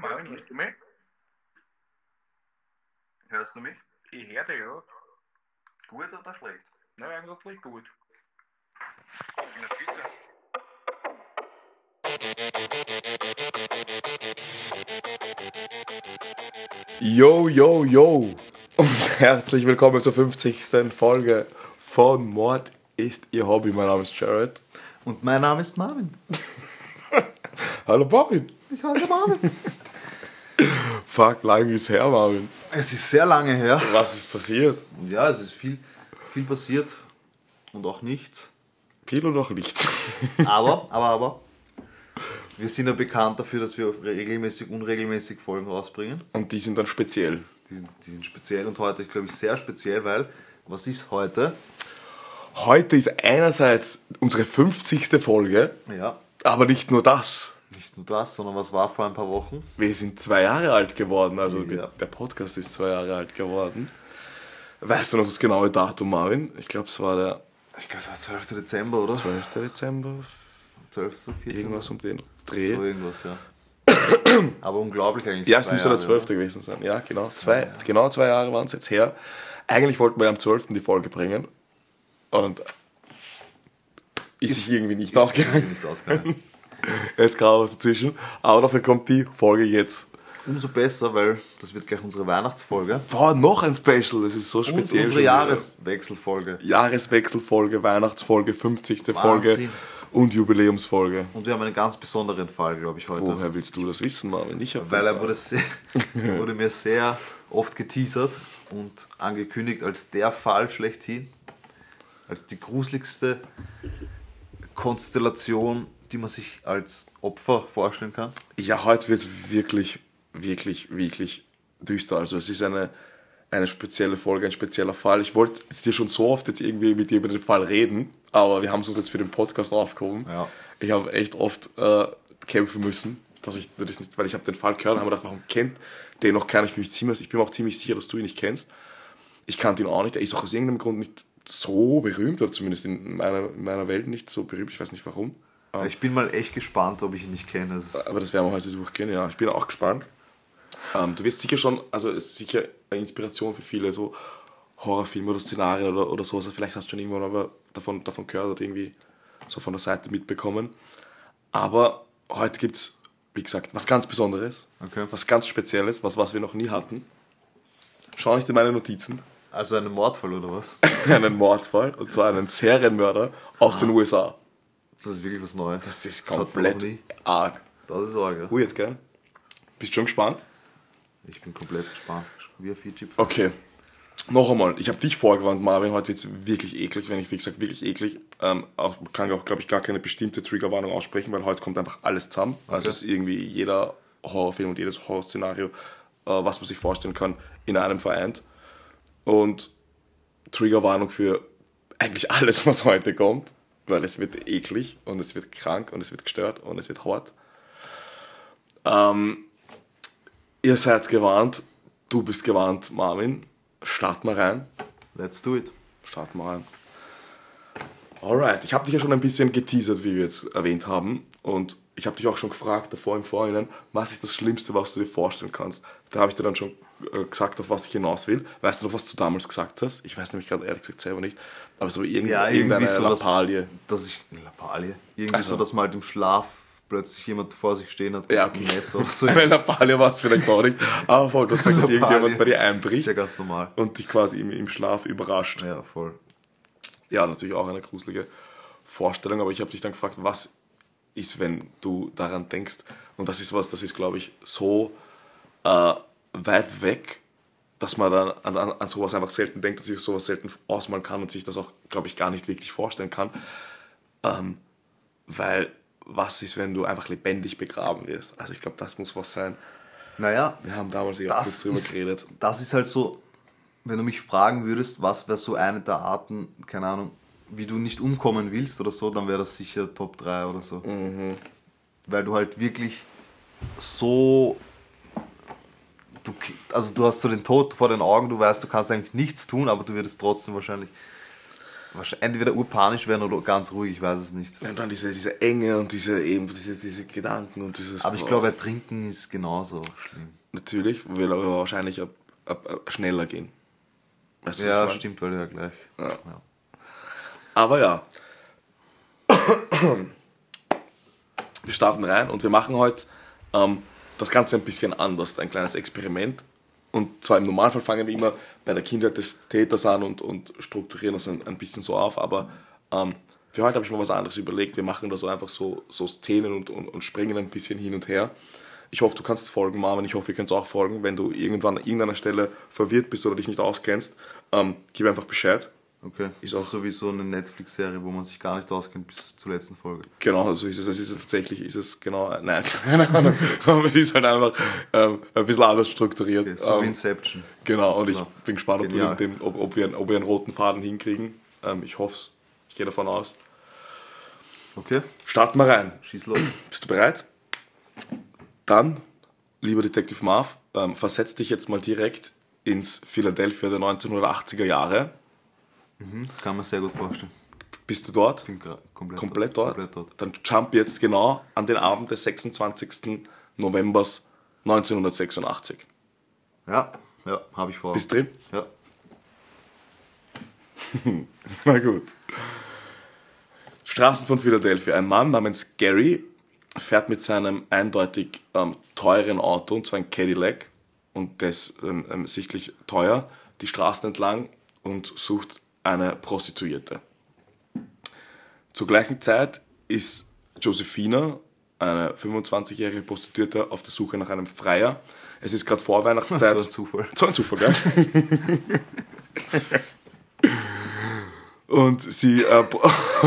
Hallo Marvin, hörst du mich? Hörst du mich? Ich höre dich, ja. Gut oder schlecht? Na, eigentlich gut. Na bitte. Yo, yo, yo und herzlich willkommen zur 50. Folge von Mord ist Ihr Hobby. Mein Name ist Jared. Und mein Name ist Marvin. Hallo Marvin. Ich heiße Marvin. Fuck, lang ist her, Marvin. Es ist sehr lange her. Was ist passiert? Ja, es ist viel, viel passiert und auch nichts. Viel oder noch nichts? Aber, aber, aber, wir sind ja bekannt dafür, dass wir regelmäßig, unregelmäßig Folgen rausbringen. Und die sind dann speziell. Die sind, die sind speziell und heute ist, glaube ich, sehr speziell, weil, was ist heute? Heute ist einerseits unsere 50. Folge, Ja, aber nicht nur das. Nicht nur das, sondern was war vor ein paar Wochen? Wir sind zwei Jahre alt geworden, also Ja. der Podcast ist zwei Jahre alt geworden. Weißt du noch das genaue Datum, Marvin? Ich glaube, es war der Ich glaube, es war 12. Dezember, oder? 12. Dezember, 12. 14. irgendwas um den Dreh. So irgendwas, ja. Aber unglaublich eigentlich. Ja, es zwei müsste der Jahre, 12. gewesen sein. Ja, genau. Zwei, genau zwei Jahre waren es jetzt her. Eigentlich wollten wir am 12. die Folge bringen. Und ist, sich irgendwie nicht Ist ausgegangen. Nicht ausgegangen. Jetzt gerade was dazwischen. Aber dafür kommt die Folge jetzt. Umso besser, weil das wird gleich unsere Weihnachtsfolge. Boah, noch ein Special. Das ist so Und speziell. unsere schon wieder. Jahreswechselfolge. Jahreswechselfolge, Weihnachtsfolge, 50. Folge Wahnsinn. und Jubiläumsfolge. Und wir haben einen ganz besonderen Fall, glaube ich, heute. Woher willst du das wissen, Marvin? Ich Weil er wurde, sehr, wurde mir sehr oft geteasert und angekündigt als der Fall schlechthin. Als die gruseligste Konstellation, die man sich als Opfer vorstellen kann. Ja, heute wird es wirklich, wirklich, wirklich düster. Also es ist eine, eine spezielle Folge, ein spezieller Fall. Ich wollte jetzt dir schon so oft jetzt irgendwie mit dir über den Fall reden, aber wir haben es uns jetzt für den Podcast aufgehoben. Ja. Ich habe echt oft äh, kämpfen müssen, dass ich das nicht, weil ich habe den Fall gehört und habe gedacht, warum kennt den noch keiner? Ich bin, mich ziemlich, ich bin mir auch ziemlich sicher, dass du ihn nicht kennst. Ich kannte ihn auch nicht. Er ist auch aus irgendeinem Grund nicht so berühmt, oder zumindest in meiner, in meiner Welt nicht so berühmt. Ich weiß nicht warum. Ich bin mal echt gespannt, ob ich ihn nicht kenne. Das Aber das werden wir heute durchgehen, ja. Ich bin auch gespannt. Ähm, du wirst sicher schon, also es ist sicher eine Inspiration für viele so Horrorfilme oder Szenarien oder, oder sowas. Vielleicht hast du schon irgendwann aber davon, davon gehört oder irgendwie so von der Seite mitbekommen. Aber heute gibt es, wie gesagt, was ganz Besonderes. Okay. Was ganz Spezielles, was, was wir noch nie hatten. Schau nicht in meine Notizen. also ein Mordfall oder was? einen Mordfall, und zwar einen Serienmörder aus den USA. Das ist wirklich was Neues. Das ist komplett nie. arg. Das ist arg, ja. Weird, gell? Bist schon gespannt? Ich bin komplett gespannt. Wie ein Fiji. Okay. Noch einmal, ich habe dich vorgewarnt, Marvin, heute wird es wirklich eklig, wenn ich, wie gesagt, wirklich eklig. Ähm, auch, kann auch, glaube ich, gar keine bestimmte Triggerwarnung aussprechen, weil heute kommt einfach alles zusammen. Also es ist irgendwie jeder Horrorfilm und jedes Horrorszenario, äh, was man sich vorstellen kann, in einem vereint. Und Triggerwarnung für eigentlich alles, was heute kommt, weil es wird eklig und es wird krank und es wird gestört und es wird hart. Ähm, ihr seid gewarnt, du bist gewarnt, Marvin. Start mal rein. Let's do it. Start mal rein. Alright, ich habe dich ja schon ein bisschen geteasert, wie wir jetzt erwähnt haben. Und ich habe dich auch schon gefragt davor im Vorhinein, was ist das Schlimmste, was du dir vorstellen kannst? Da habe ich dir dann schon äh, gesagt, auf was ich hinaus will. Weißt du noch, was du damals gesagt hast? Ich weiß nämlich gerade ehrlich gesagt selber nicht. Aber so irgend, Ja, irgendwie irgendeine so, dass- Lappalie. Dass ich. Lappalie? Irgendwie Also- so, dass man halt im Schlaf plötzlich jemand vor sich stehen hat. Ja, okay. einem Messer oder so. Eine Lappalie war es vielleicht auch nicht. Aber voll, dass, dass Lappalie. irgendjemand bei dir Ist einbricht ja ganz normal. und dich quasi im, im Schlaf überrascht. Ja, voll. ja, natürlich auch eine gruselige Vorstellung, aber ich habe dich dann gefragt, was ist, wenn du daran denkst? Und das ist was, das ist, glaube ich, so äh, weit weg, dass man dann an, an, an sowas einfach selten denkt, dass ich sowas selten ausmalen kann und sich das auch, glaube ich, gar nicht wirklich vorstellen kann. Ähm, weil was ist, wenn du einfach lebendig begraben wirst? Also ich glaube, das muss was sein. Naja, Wir haben damals ja kurz drüber ist, geredet. das ist halt so, wenn du mich fragen würdest, was wäre so eine der Arten, keine Ahnung, wie du nicht umkommen willst oder so, dann wäre das sicher Top 3 oder so. Mhm. Weil du halt wirklich so. Du, also du hast so den Tod vor den Augen, du weißt, du kannst eigentlich nichts tun, aber du würdest trotzdem wahrscheinlich. Wahrscheinlich Entweder urpanisch werden oder ganz ruhig, ich weiß es nicht. Und dann diese, diese Enge und diese, eben, diese, diese Gedanken und dieses. Aber ich glaube, Ertrinken ist genauso schlimm. Natürlich, will aber wahrscheinlich ab, ab, ab schneller gehen. Weißt du, Ja, stimmt, weil du ja gleich. Ja. Ja. Aber ja. Wir starten rein und wir machen heute ähm, das Ganze ein bisschen anders, ein kleines Experiment. Und zwar im Normalfall fangen wir immer bei der Kindheit des Täters an und, und strukturieren das ein, ein bisschen so auf. Aber ähm, für heute habe ich mir was anderes überlegt. Wir machen da so einfach so, so Szenen und, und, und springen ein bisschen hin und her. Ich hoffe, du kannst folgen, Marvin. Ich hoffe, ihr könnt auch folgen. Wenn du irgendwann an irgendeiner Stelle verwirrt bist oder dich nicht auskennst, ähm, gib einfach Bescheid. Okay. Ist auch so wie so eine Netflix-Serie, wo man sich gar nicht auskennt bis zur letzten Folge. Genau, so ist es. Es ist tatsächlich, ist es genau, nein, keine Ahnung. Aber es ist halt einfach ähm, ein bisschen anders strukturiert. Okay, so wie ähm, Inception. genau, und ich Ja. bin gespannt, ob, wir den, ob, ob, wir, einen- ob wir einen roten Faden hinkriegen. Ähm, ich hoffe es. Ich gehe davon aus. Okay, Starten wir rein. schieß los. Bist du bereit? Dann, lieber Detective Marv, ähm, versetz dich jetzt mal direkt ins Philadelphia der 1980er Jahre. Kann man sehr gut vorstellen. Bist du dort? Bin komplett, Komplett dort? Komplett dort. Dann jump jetzt genau an den Abend des 26. November 1986. Ja, ja, habe ich vor. Bist drin? Ja. Na gut. Straßen von Philadelphia. Ein Mann namens Gary fährt mit seinem eindeutig ähm, teuren Auto, und zwar ein Cadillac, und das ähm, ähm, sichtlich teuer, die Straßen entlang und sucht eine Prostituierte. Zur gleichen Zeit ist Josephina, eine 25-jährige Prostituierte, auf der Suche nach einem Freier. Es ist gerade Vorweihnachtszeit. So ein Zufall. So ein Zufall, gell? Und sie. Äh,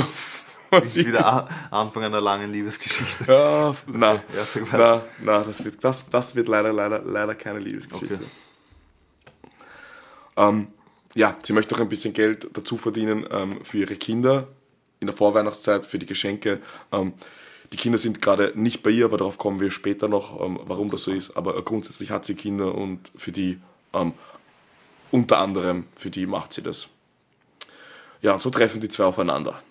was sie Wieder Anfang einer langen Liebesgeschichte. ja, na, Ja, weiter. na, das wird, das, das wird leider, leider, leider keine Liebesgeschichte. Okay. Ähm, ja, sie möchte noch ein bisschen Geld dazu verdienen ähm, für ihre Kinder in der Vorweihnachtszeit, für die Geschenke. Ähm, die Kinder sind gerade nicht bei ihr, aber darauf kommen wir später noch, ähm, warum das so ist. Aber grundsätzlich hat sie Kinder und für die, ähm, unter anderem, für die macht sie das. Ja, und so treffen die zwei aufeinander.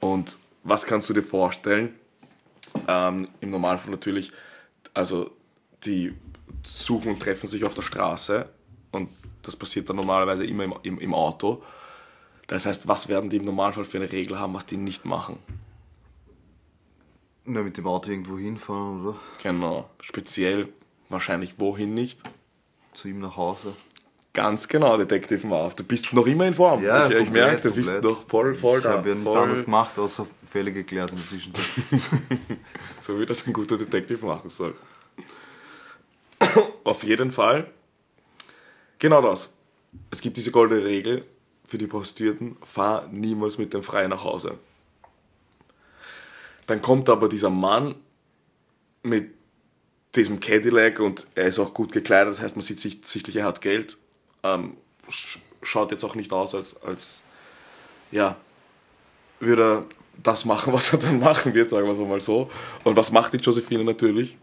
Und was kannst du dir vorstellen? Ähm, Im Normalfall natürlich, also die suchen und treffen sich auf der Straße und das passiert dann normalerweise immer im, im, im Auto. Das heißt, was werden die im Normalfall für eine Regel haben, was die nicht machen? Na, mit dem Auto irgendwo hinfahren oder Genau, speziell wahrscheinlich wohin nicht. zu ihm nach Hause. Ganz genau, Detective Marv. Du bist noch immer in Form. Ja, ich, ich merke, du bist noch voll, voll Ich da. habe ja nichts anderes gemacht, außer Fälle geklärt in der Zwischenzeit. So wie das ein guter Detective machen soll. Auf jeden Fall. Genau das. Es gibt diese goldene Regel für die Prostituierten, fahr niemals mit dem Freien nach Hause. Dann kommt aber dieser Mann mit diesem Cadillac und er ist auch gut gekleidet, das heißt, man sieht sicht- sichtlich, er hat Geld. Ähm, sch- schaut jetzt auch nicht aus, als, als ja, würde er das machen, was er dann machen wird, sagen wir so mal so. Und was macht die Josephine natürlich?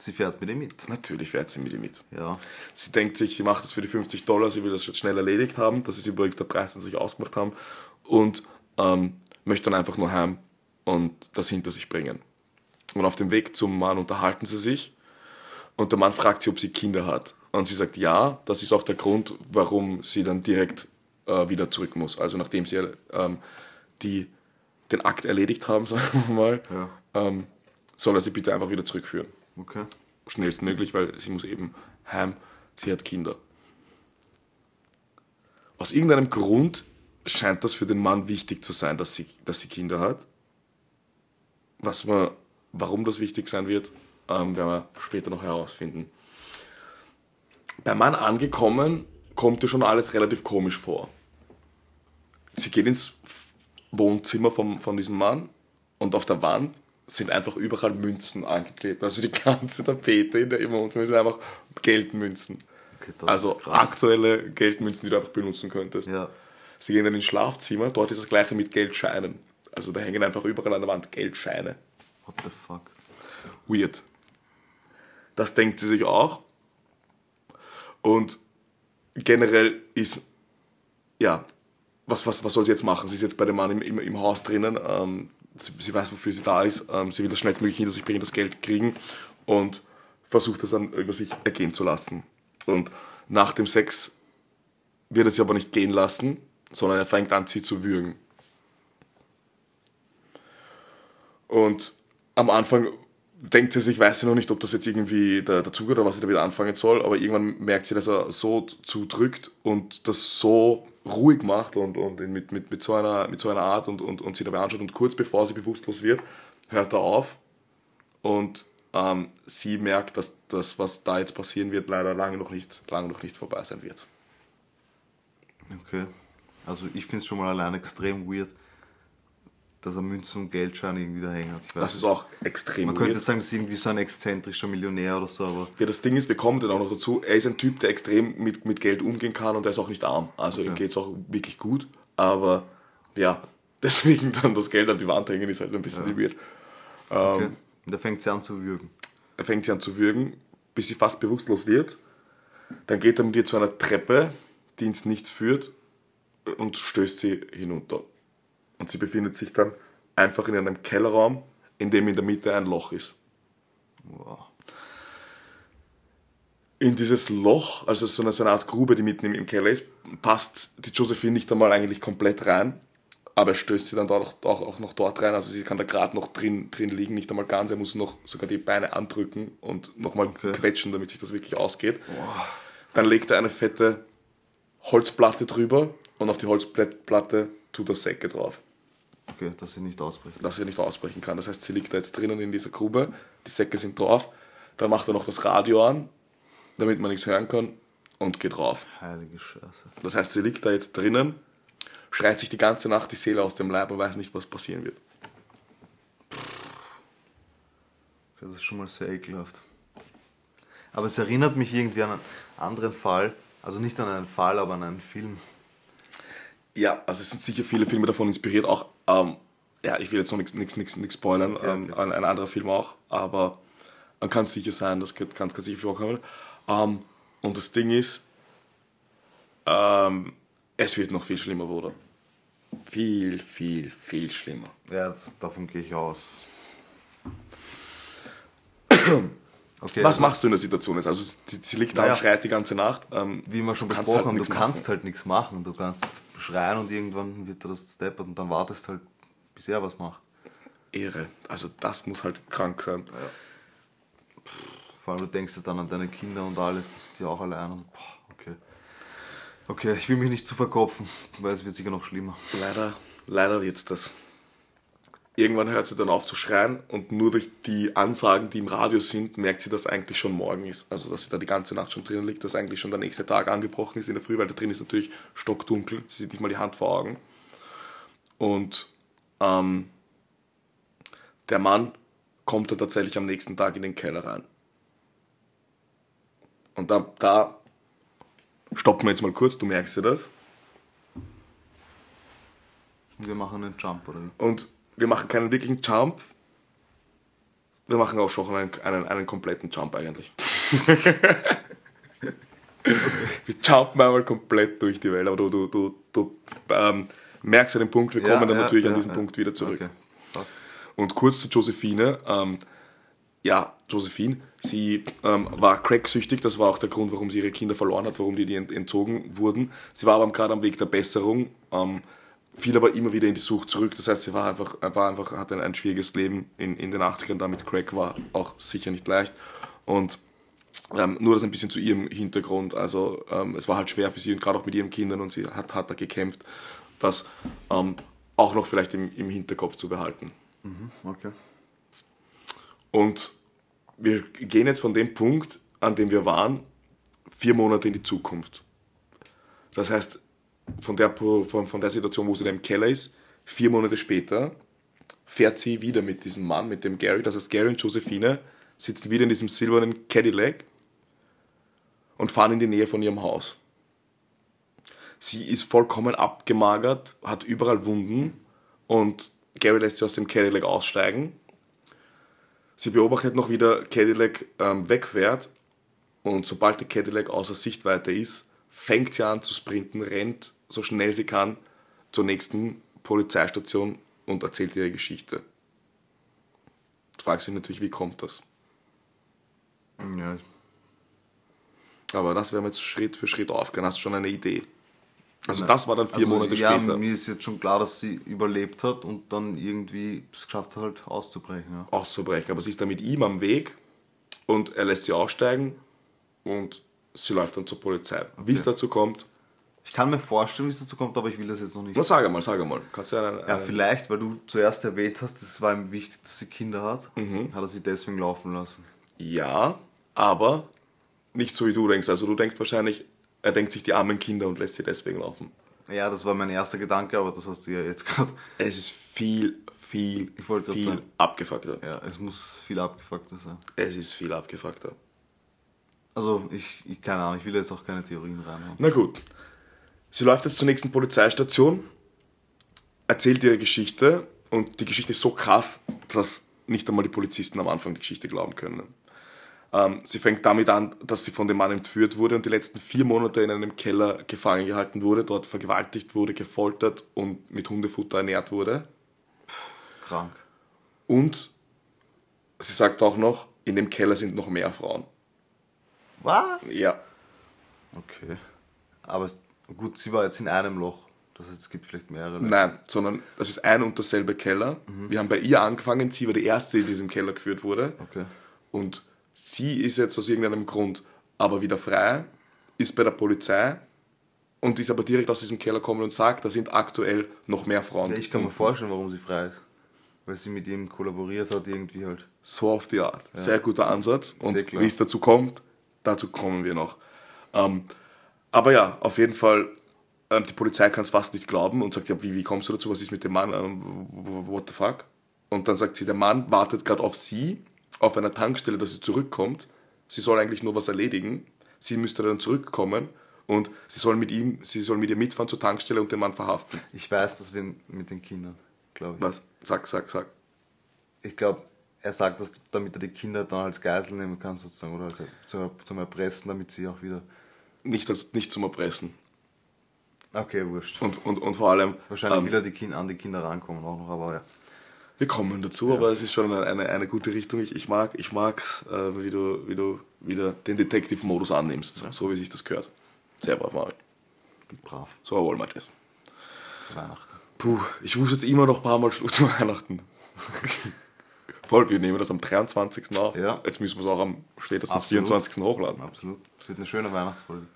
Sie fährt mit ihm mit. Natürlich fährt sie mit ihm mit. Ja. Sie denkt sich, sie macht das für die 50 Dollar, sie will das jetzt schnell erledigt haben, das ist übrigens der Preis, den sie sich ausgemacht haben, und ähm, möchte dann einfach nur heim und das hinter sich bringen. Und auf dem Weg zum Mann unterhalten sie sich und der Mann fragt sie, ob sie Kinder hat. Und sie sagt ja, das ist auch der Grund, warum sie dann direkt äh, wieder zurück muss. Also nachdem sie ähm, die, den Akt erledigt haben, sagen wir mal, Ja. ähm, soll er sie bitte einfach wieder zurückführen Okay. schnellstmöglich, weil sie muss eben heim, sie hat Kinder. Aus irgendeinem Grund scheint das für den Mann wichtig zu sein, dass sie, dass sie Kinder hat. Was man, warum das wichtig sein wird, ähm, werden wir später noch herausfinden. Beim Mann angekommen, kommt ihr schon alles relativ komisch vor. Sie geht ins Wohnzimmer vom, von diesem Mann und auf der Wand sind einfach überall Münzen angeklebt. Also die ganze Tapete in der im Wohnzimmer sind einfach Geldmünzen. Okay, also aktuelle Geldmünzen, die du einfach benutzen könntest. Ja. Sie gehen dann ins Schlafzimmer, dort ist das gleiche mit Geldscheinen. Also da hängen einfach überall an der Wand Geldscheine. What the fuck? Weird. Das denkt sie sich auch. Und generell ist, ja, was, was, was soll sie jetzt machen? Sie ist jetzt bei dem Mann im, im, im Haus drinnen, ähm, sie, sie weiß, wofür sie da ist, ähm, sie will das schnellstmöglich hinter sich bringen, das Geld kriegen und versucht das dann über sich ergehen zu lassen. Und nach dem Sex wird er sie aber nicht gehen lassen, sondern er fängt an, sie zu würgen. Und am Anfang denkt sie sich, weiß sie noch nicht, ob das jetzt irgendwie der, der oder was sie da wieder anfangen soll, aber irgendwann merkt sie, dass er so zudrückt und das so ruhig macht und, und mit, mit, mit, so einer, mit so einer Art und, und, und sie dabei anschaut und kurz bevor sie bewusstlos wird, hört er auf und ähm, sie merkt, dass das, was da jetzt passieren wird, leider lange noch nicht, lange noch nicht vorbei sein wird. Okay. Also ich finde es schon mal allein extrem weird, dass er Münzen und Geldscheine irgendwie da hängen hat. Das ist auch extrem Man könnte sagen, das ist irgendwie so ein exzentrischer Millionär oder so, aber Ja, das Ding ist, wir kommen dann auch noch dazu, er ist ein Typ, der extrem mit, mit Geld umgehen kann und er ist auch nicht arm. Also ihm geht es auch wirklich gut. Aber ja, deswegen dann das Geld an die Wand hängen ist halt ein bisschen weird. okay. Und da fängt sie an zu würgen. Er fängt sie an zu würgen, bis sie fast bewusstlos wird. Dann geht er mit ihr zu einer Treppe, die ins Nichts führt und stößt sie hinunter. Und sie befindet sich dann einfach in einem Kellerraum, in dem in der Mitte ein Loch ist. Wow. in dieses Loch, also so eine, so eine Art Grube, die mitten im, Keller ist, passt die Josephine nicht einmal eigentlich komplett rein. Aber er stößt sie dann dort auch, auch noch dort rein. Also sie kann da gerade noch drin, drin liegen, nicht einmal ganz. Er muss noch sogar die Beine andrücken und nochmal Okay. quetschen, damit sich das wirklich ausgeht. Dann legt er eine fette Holzplatte drüber und auf die Holzplatte tut er Säcke drauf, Okay, dass sie nicht ausbricht. dass er nicht ausbrechen kann. Das heißt, sie liegt da jetzt drinnen in dieser Grube, die Säcke sind drauf. Dann macht er noch das Radio an, damit man nichts hören kann und geht rauf. Heilige Scheiße. Das heißt, sie liegt da jetzt drinnen, schreit sich die ganze Nacht die Seele aus dem Leib und weiß nicht, was passieren wird. Das ist schon mal sehr ekelhaft. Aber es erinnert mich irgendwie an einen anderen Fall. Also nicht an einen Fall, aber an einen Film. Ja, also es sind sicher viele Filme davon inspiriert, auch, ähm, ja, ich will jetzt noch nichts spoilern, ähm, ein, ein anderer Film auch, aber man kann sicher sein, das kann, kann sicher vorkommen. Ähm, und das Ding ist, ähm, es wird noch viel schlimmer, Bruder. Viel, viel, viel schlimmer. Ja, das, davon gehe ich aus. Okay, Was also, machst du in der Situation jetzt? Also sie, sie liegt da Naja. und schreit die ganze Nacht. Ähm, Wie wir schon du besprochen haben, halt du nichts kannst machen. halt nichts machen. Du kannst schreien und irgendwann wird er das steppert und dann wartest halt, bis er was macht. Ehre. Also das muss halt krank sein. Vor allem du denkst ja dann an deine Kinder und alles, die sind ja auch allein und boah, okay. Okay, ich will mich nicht zu verkopfen, weil es wird sicher noch schlimmer. Leider, leider wird's das. Irgendwann hört sie dann auf zu schreien und nur durch die Ansagen, die im Radio sind, merkt sie, dass eigentlich schon morgen ist. Also dass sie da die ganze Nacht schon drinnen liegt, dass eigentlich schon der nächste Tag angebrochen ist in der Früh, weil da drin ist natürlich stockdunkel. Sie sieht nicht mal die Hand vor Augen. Und ähm, der Mann kommt dann tatsächlich am nächsten Tag in den Keller rein. Und da, da stoppen wir jetzt mal kurz, du merkst ja das. Wir machen einen Jump oder? Und wir machen keinen wirklichen Jump. Wir machen auch schon einen, einen, einen kompletten Jump eigentlich. wir jumpen einmal komplett durch die Welt, aber du, du, du, du ähm, merkst an dem Punkt, wir kommen dann natürlich an diesen Punkt wieder zurück. Okay. Und kurz zu Josephine. Ähm, ja, Josephine, sie ähm, war cracksüchtig, das war auch der Grund, warum sie ihre Kinder verloren hat, warum die, die ent entzogen wurden. Sie war aber gerade am Weg der Besserung, ähm, fiel aber immer wieder in die Sucht zurück. Das heißt, sie war einfach, war einfach hatte ein, ein schwieriges Leben in, in den 80ern, damit Crack war auch sicher nicht leicht. Und ähm, nur das ein bisschen zu ihrem Hintergrund. Also ähm, es war halt schwer für sie und gerade auch mit ihren Kindern und sie hat, hat da gekämpft, das ähm, auch noch vielleicht im, im Hinterkopf zu behalten. Okay. Und wir gehen jetzt von dem Punkt, an dem wir waren, vier Monate in die Zukunft. Das heißt, von der, von, von der Situation, wo sie da im Keller ist, vier Monate später fährt sie wieder mit diesem Mann, mit dem Gary. Das heißt, Gary und Josephine sitzen wieder in diesem silbernen Cadillac und fahren in die Nähe von ihrem Haus. Sie ist vollkommen abgemagert, hat überall Wunden und Gary lässt sie aus dem Cadillac aussteigen Sie beobachtet noch, wie der Cadillac ähm, wegfährt und sobald der Cadillac außer Sichtweite ist, fängt sie an zu sprinten, rennt so schnell sie kann zur nächsten Polizeistation und erzählt ihre Geschichte. Du fragst dich natürlich, wie kommt das? Ja, Aber das werden wir jetzt Schritt für Schritt aufgehen. Hast du schon eine Idee? Also das war dann vier also, Monate ja, später. mir ist jetzt schon klar, dass sie überlebt hat und dann irgendwie es geschafft hat, halt auszubrechen. Ja. auszubrechen. Aber sie ist dann mit ihm am Weg und er lässt sie aussteigen und sie läuft dann zur Polizei. Wie es dazu kommt, Ich kann mir vorstellen, wie es dazu kommt, aber ich will das jetzt noch nicht. na sag einmal, sag einmal. Kannst du einen, Ja, einen, vielleicht, weil du zuerst erwähnt hast, es war ihm wichtig, dass sie Kinder hat, Mhm. hat er sie deswegen laufen lassen. ja, aber nicht so wie du denkst. Also du denkst wahrscheinlich, er denkt sich die armen Kinder und lässt sie deswegen laufen. Ja, das war mein erster Gedanke, aber das hast du ja jetzt gerade. Es ist viel, viel, Ich wollte viel sagen. abgefuckter. Ja, es muss viel abgefuckter sein. Es ist viel abgefuckter. Also, ich, ich keine Ahnung, ich will jetzt auch keine Theorien reinhauen. Na gut. Sie läuft jetzt zur nächsten Polizeistation, erzählt ihre Geschichte und die Geschichte ist so krass, dass nicht einmal die Polizisten am Anfang die Geschichte glauben können. Ähm, sie fängt damit an, dass sie von dem Mann entführt wurde und die letzten vier Monate in einem Keller gefangen gehalten wurde, dort vergewaltigt wurde, gefoltert und mit Hundefutter ernährt wurde. Krank. Und sie sagt auch noch, in dem Keller sind noch mehr Frauen. Was? Ja, Okay. Aber gut, sie war jetzt in einem Loch. Das heißt, es gibt vielleicht mehrere. Nein, sondern das ist ein und derselbe Keller. Wir haben bei ihr angefangen, sie war die erste, die in diesem Keller geführt wurde. Okay. Und sie ist jetzt aus irgendeinem Grund aber wieder frei, ist bei der Polizei und ist aber direkt aus diesem Keller gekommen und sagt, da sind aktuell noch mehr Frauen. Ja, ich kann mir vorstellen, warum sie frei ist. Weil sie mit ihm kollaboriert hat, irgendwie halt. So auf die Art. Sehr guter Ansatz. Und Sehr klar. wie es dazu kommt, dazu kommen wir noch. Ähm, aber ja, auf jeden Fall, ähm, die Polizei kann es fast nicht glauben und sagt, ja, wie, wie kommst du dazu? Was ist mit dem Mann? Ähm, what the fuck? Und dann sagt sie, der Mann wartet gerade auf sie, auf einer Tankstelle, dass sie zurückkommt. Sie soll eigentlich nur was erledigen. Sie müsste dann zurückkommen und sie soll mit ihm, sie soll mit ihr mitfahren zur Tankstelle und den Mann verhaften. Ich weiß, dass wir mit den Kindern, glaube ich. Was? Sag, sag, sag. Ich glaube, er sagt das, damit er die Kinder dann als Geisel nehmen kann, sozusagen, oder als, zu, zum Erpressen, damit sie auch wieder. Nicht, als, nicht zum Erpressen. Okay, wurscht. Und, und, und vor allem. Wahrscheinlich ähm, will er die kind, an die Kinder rankommen auch noch, aber ja. Wir kommen dazu, aber es ist schon eine, eine, eine gute Richtung. Ich, ich mag, ich mag äh, wie, du, wie du wieder den Detective-Modus annimmst, so wie sich das gehört. Sehr brav, Marvin. Bin brav. So wollen wir das. Zu Weihnachten. Puh, ich muss jetzt immer noch ein paar Mal Schluss zu Weihnachten. Voll, wir nehmen das am 23. auf. Ja. Jetzt müssen wir es auch am spätestens Absolut. 24. hochladen. Absolut. Es wird eine schöne Weihnachtsfolge.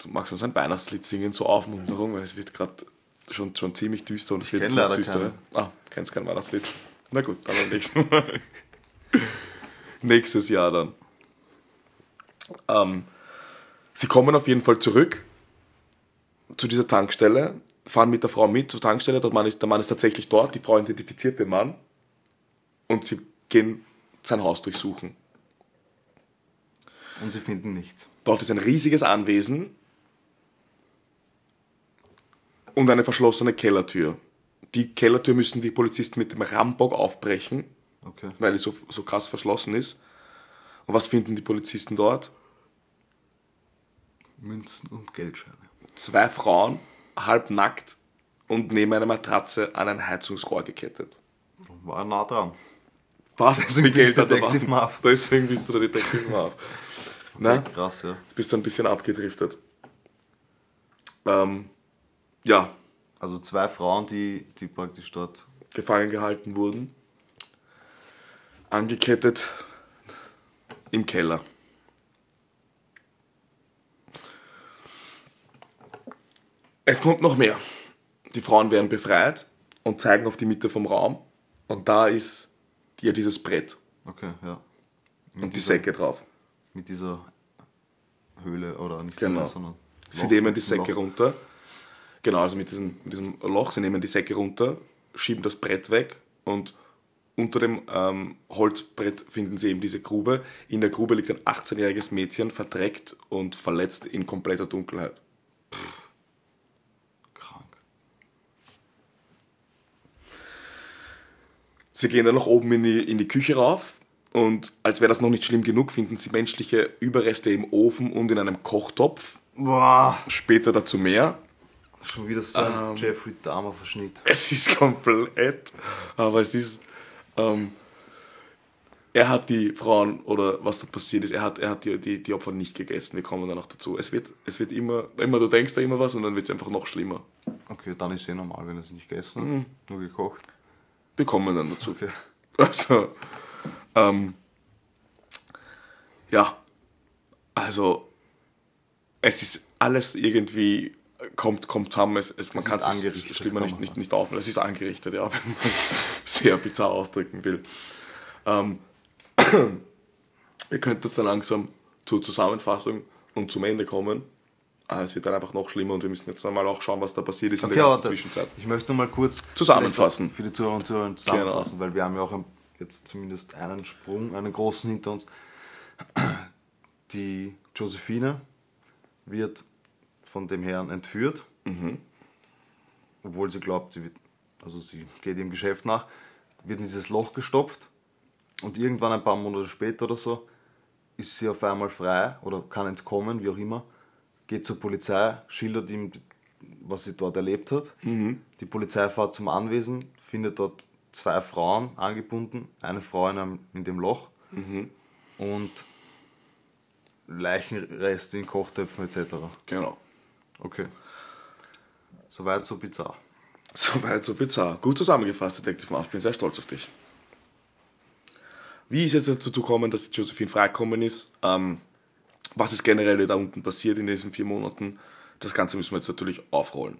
Du magst uns ein Weihnachtslied singen zur Aufmunterung, weil es wird gerade schon, schon ziemlich düster und es wird kenn jetzt noch leider düsterer. Ah, kennst kein Weihnachtslied. Na gut, dann beim nächsten Mal. Nächstes Jahr dann. Ähm, sie kommen auf jeden Fall zurück zu dieser Tankstelle, fahren mit der Frau mit zur Tankstelle, der Mann ist, der Mann ist tatsächlich dort, die Frau identifiziert den Mann und sie gehen sein Haus durchsuchen. Und sie finden nichts. Dort ist ein riesiges Anwesen und eine verschlossene Kellertür. Die Kellertür müssen die Polizisten mit dem Rambock aufbrechen, Okay. weil sie so, so krass verschlossen ist. Und was finden die Polizisten dort? Münzen und Geldscheine. Zwei Frauen, halbnackt und neben einer Matratze an ein Heizungsrohr gekettet. War nah dran. Was? Deswegen Wie Geld hat Detective. Marv. Deswegen bist du der Detective Marv. Na? Krass, ja. Jetzt bist du ein bisschen abgedriftet. Ähm, ja, Also zwei Frauen, die, die praktisch dort. gefangen gehalten wurden. Angekettet im Keller. Es kommt noch mehr. Die Frauen werden befreit und zeigen auf die Mitte vom Raum. Und da ist ja dieses Brett Okay, ja. Mit und die dieser- Säcke drauf. Mit dieser Höhle oder nicht Genau. Höhle, sondern. Sie Loch, nehmen die Säcke Loch. runter. Genau, also mit diesem, mit diesem Loch. Sie nehmen die Säcke runter, schieben das Brett weg und unter dem ähm, Holzbrett finden sie eben diese Grube. In der Grube liegt ein 18-jähriges Mädchen, verdreckt und verletzt in kompletter Dunkelheit. Sie gehen dann nach oben in die, in die Küche rauf und als wäre das noch nicht schlimm genug, finden sie menschliche Überreste im Ofen und in einem Kochtopf. Boah. Später dazu mehr. Schon wieder so ein Ähm. Jeffrey Dahmer Verschnitt. Es ist komplett, aber es ist, ähm, er hat die Frauen, oder was da passiert ist, er hat, er hat die, die, die Opfer nicht gegessen, wir kommen dann noch dazu. Es wird, es wird immer, immer, du denkst da immer was und dann wird es einfach noch schlimmer. Okay, dann ist eh normal, wenn er es nicht gegessen hat. Mhm. Nur gekocht. Wir kommen dann dazu. Okay. Also, ähm, ja, also, es ist alles irgendwie, kommt, kommt zusammen, es, es, man kann es angerichtet, schlimmer nicht, man nicht, nicht aufnehmen. Es ist angerichtet, ja, wenn man es sehr bizarr ausdrücken will. Ähm, wir könnten jetzt dann langsam zur Zusammenfassung und zum Ende kommen. Ah, Es wird dann einfach noch schlimmer und wir müssen jetzt einmal auch schauen, was da passiert ist in Okay, der aber ganzen Zwischenzeit. ich möchte nur mal kurz Zusammenfassen. Für die Zuhörer und Zuhörer zusammenfassen, weil wir haben ja auch jetzt zumindest einen Sprung, einen großen hinter uns. Die Josephine wird von dem Herrn entführt, obwohl sie glaubt, sie wird, also sie geht ihrem Geschäft nach, wird in dieses Loch gestopft und irgendwann ein paar Monate später oder so ist sie auf einmal frei oder kann entkommen, wie auch immer, geht zur Polizei, schildert ihm, was sie dort erlebt hat. Die Polizei fährt zum Anwesen, findet dort zwei Frauen angebunden, eine Frau in, einem, in dem Loch und Leichenreste in Kochtöpfen etc. Genau. Okay. Soweit so bizarr. Soweit so bizarr. Gut zusammengefasst, Detective. Ich bin sehr stolz auf dich. Wie ist jetzt dazu gekommen, dass die Josephine freikommen ist? Ähm, was ist generell da unten passiert in diesen vier Monaten? Das Ganze müssen wir jetzt natürlich aufrollen.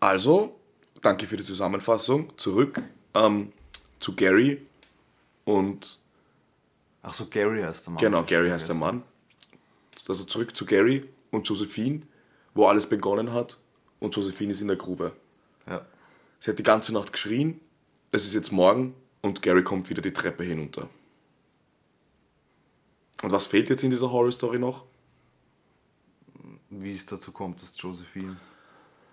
Also, danke für die Zusammenfassung. Zurück ähm, zu Gary und Ach so, Gary heißt der Mann. Genau, Gary heißt der. Mann. Also zurück zu Gary und Josephine, wo alles begonnen hat und Josephine ist in der Grube. Ja. Sie hat die ganze Nacht geschrien, es ist jetzt morgen und Gary kommt wieder die Treppe hinunter. Und was fehlt jetzt in dieser Horror-Story noch? Wie es dazu kommt, dass Josephine.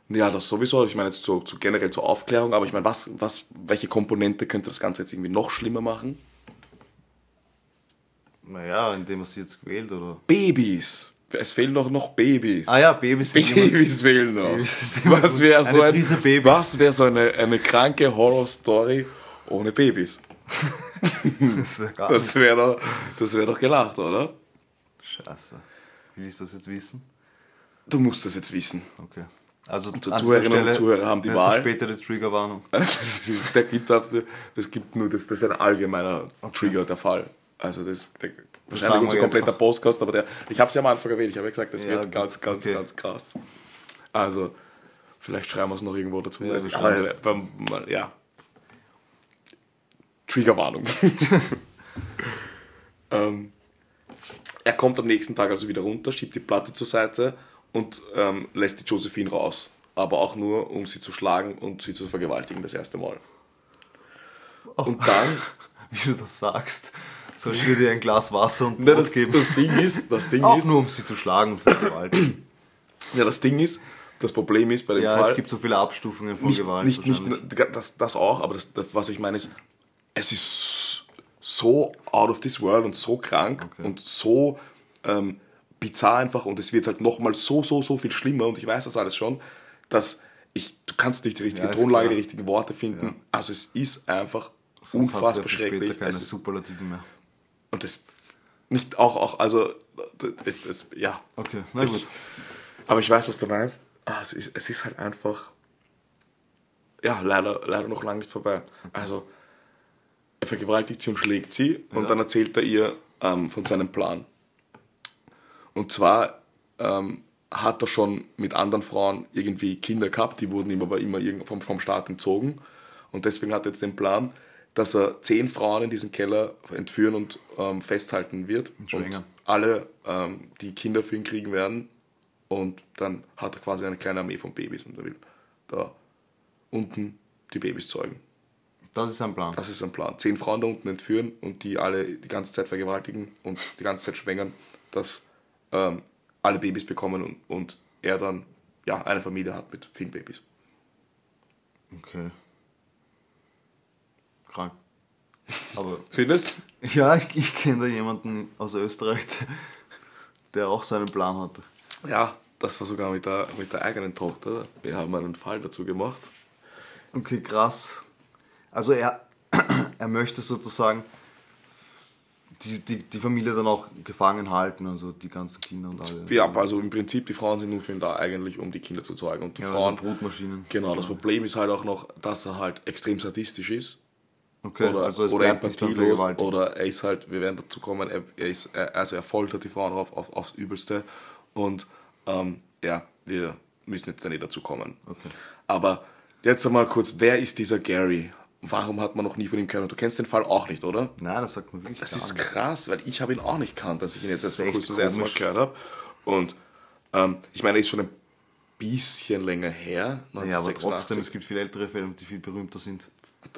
Ja, das sowieso. Ich meine jetzt zu, zu generell zur Aufklärung, aber ich meine, was, was, welche Komponente könnte das Ganze jetzt irgendwie noch schlimmer machen? Naja, indem er sie jetzt gewählt oder. Babys. Es fehlen doch noch Babys. Ah ja, Babys sind immer- Babys fehlen noch. Babys immer Was wäre so Eine ein, was wäre so eine, eine kranke Horror-Story ohne Babys? Das wäre gar Das wäre doch, das wäre doch gelacht, oder? Scheiße. Will ich das jetzt wissen? Du musst das jetzt wissen. Okay. Also, dieser Zuhörerinnen und Zuhörer haben die eine Wahl. Spätere Triggerwarnung. Das ist, der gibt dafür, das gibt nur, das, das ist ein allgemeiner Trigger der Fall. Also das, der, sagen wahrscheinlich unser kompletter. Podcast, aber der, ich habe es ja am Anfang erwähnt, ich habe ja gesagt, das Ja, wird gut, ganz, ganz, okay. ganz krass. Also, vielleicht schreiben wir es noch irgendwo dazu. Ja, Das- mal- ja. Triggerwarnung. ähm, er kommt am nächsten Tag also wieder runter, schiebt die Platte zur Seite und ähm, lässt die Josephine raus. Aber auch nur, um sie zu schlagen und sie zu vergewaltigen das erste Mal. Und dann, Wie du das sagst. Soll ich dir ein Glas Wasser und Brot das, geben? das Ding ist, das Ding Auch ist, nur, um sie zu schlagen und vergewaltigen. ja, das Ding ist, das Problem ist bei dem ja, Fall, es gibt so viele Abstufungen von nicht, Gewalt. nicht, nicht, das, das auch, aber das, das, was ich meine ist, es ist so out of this world und so krank Okay. und so ähm, bizarr einfach und es wird halt nochmal so, so, so viel schlimmer und ich weiß das alles schon, dass ich, du kannst nicht die richtige Ja, Tonlage, klar. die richtigen Worte finden. Ja. Also es ist einfach Sonst hast du unfassbar ja schrecklich. Keine Es ist, Superlativen mehr. und das nicht auch, auch also das, das, ja. Okay, na Ich- gut. Aber ich weiß, was du meinst. Ah, es, ist, es ist halt einfach. Ja, leider, leider noch lange nicht vorbei. Also, er vergewaltigt sie und schlägt sie und Ja. dann erzählt er ihr ähm, von seinem Plan. Und zwar ähm, hat er schon mit anderen Frauen irgendwie Kinder gehabt, die wurden ihm aber immer vom, vom Staat entzogen. Und deswegen hat er jetzt den Plan, dass er zehn Frauen in diesen Keller entführen und ähm, festhalten wird. Und schwängern. alle, ähm, die Kinder für ihn kriegen werden. Und dann hat er quasi eine kleine Armee von Babys und er will da unten die Babys zeugen. Das ist ein Plan. Das ist sein Plan. Zehn Frauen da unten entführen und die alle die ganze Zeit vergewaltigen und die ganze Zeit schwängern, dass ähm, alle Babys bekommen und, und er dann ja, eine Familie hat mit vielen Babys. Okay. Krank. Aber Findest? ja, ich, ich kenne da jemanden aus Österreich, der- der auch so einen Plan hatte. Ja, das war sogar mit der, mit der eigenen Tochter. Wir haben einen Fall dazu gemacht. Okay, krass. Also er, er möchte sozusagen die, die, die Familie dann auch gefangen halten, also die ganzen Kinder und alle. Ja, also im Prinzip, die Frauen sind nur für ihn da eigentlich, um die Kinder zu zeugen. Und die Ja, Frauen, also Brutmaschinen. genau, das Problem ist halt auch noch, dass er halt extrem sadistisch ist. Okay, oder, also es oder empathielos oder er ist halt, wir werden dazu kommen, er, er ist, er, also er foltert die Frauen auf, auf, aufs Übelste und ähm, ja, wir müssen jetzt da nicht dazu kommen. Okay. Aber jetzt einmal kurz, wer ist dieser Gary? Warum hat man noch nie von ihm gehört? Du kennst den Fall auch nicht, oder? Nein, das sagt man wirklich Das ist nicht. krass, weil ich habe ihn auch nicht kannt, dass ich ihn jetzt erst vor kurzem das erste Mal gehört habe. Und ähm, ich meine, er ist schon ein bisschen länger her, Ja, aber 1986. trotzdem, es gibt viel ältere Filme, die viel berühmter sind.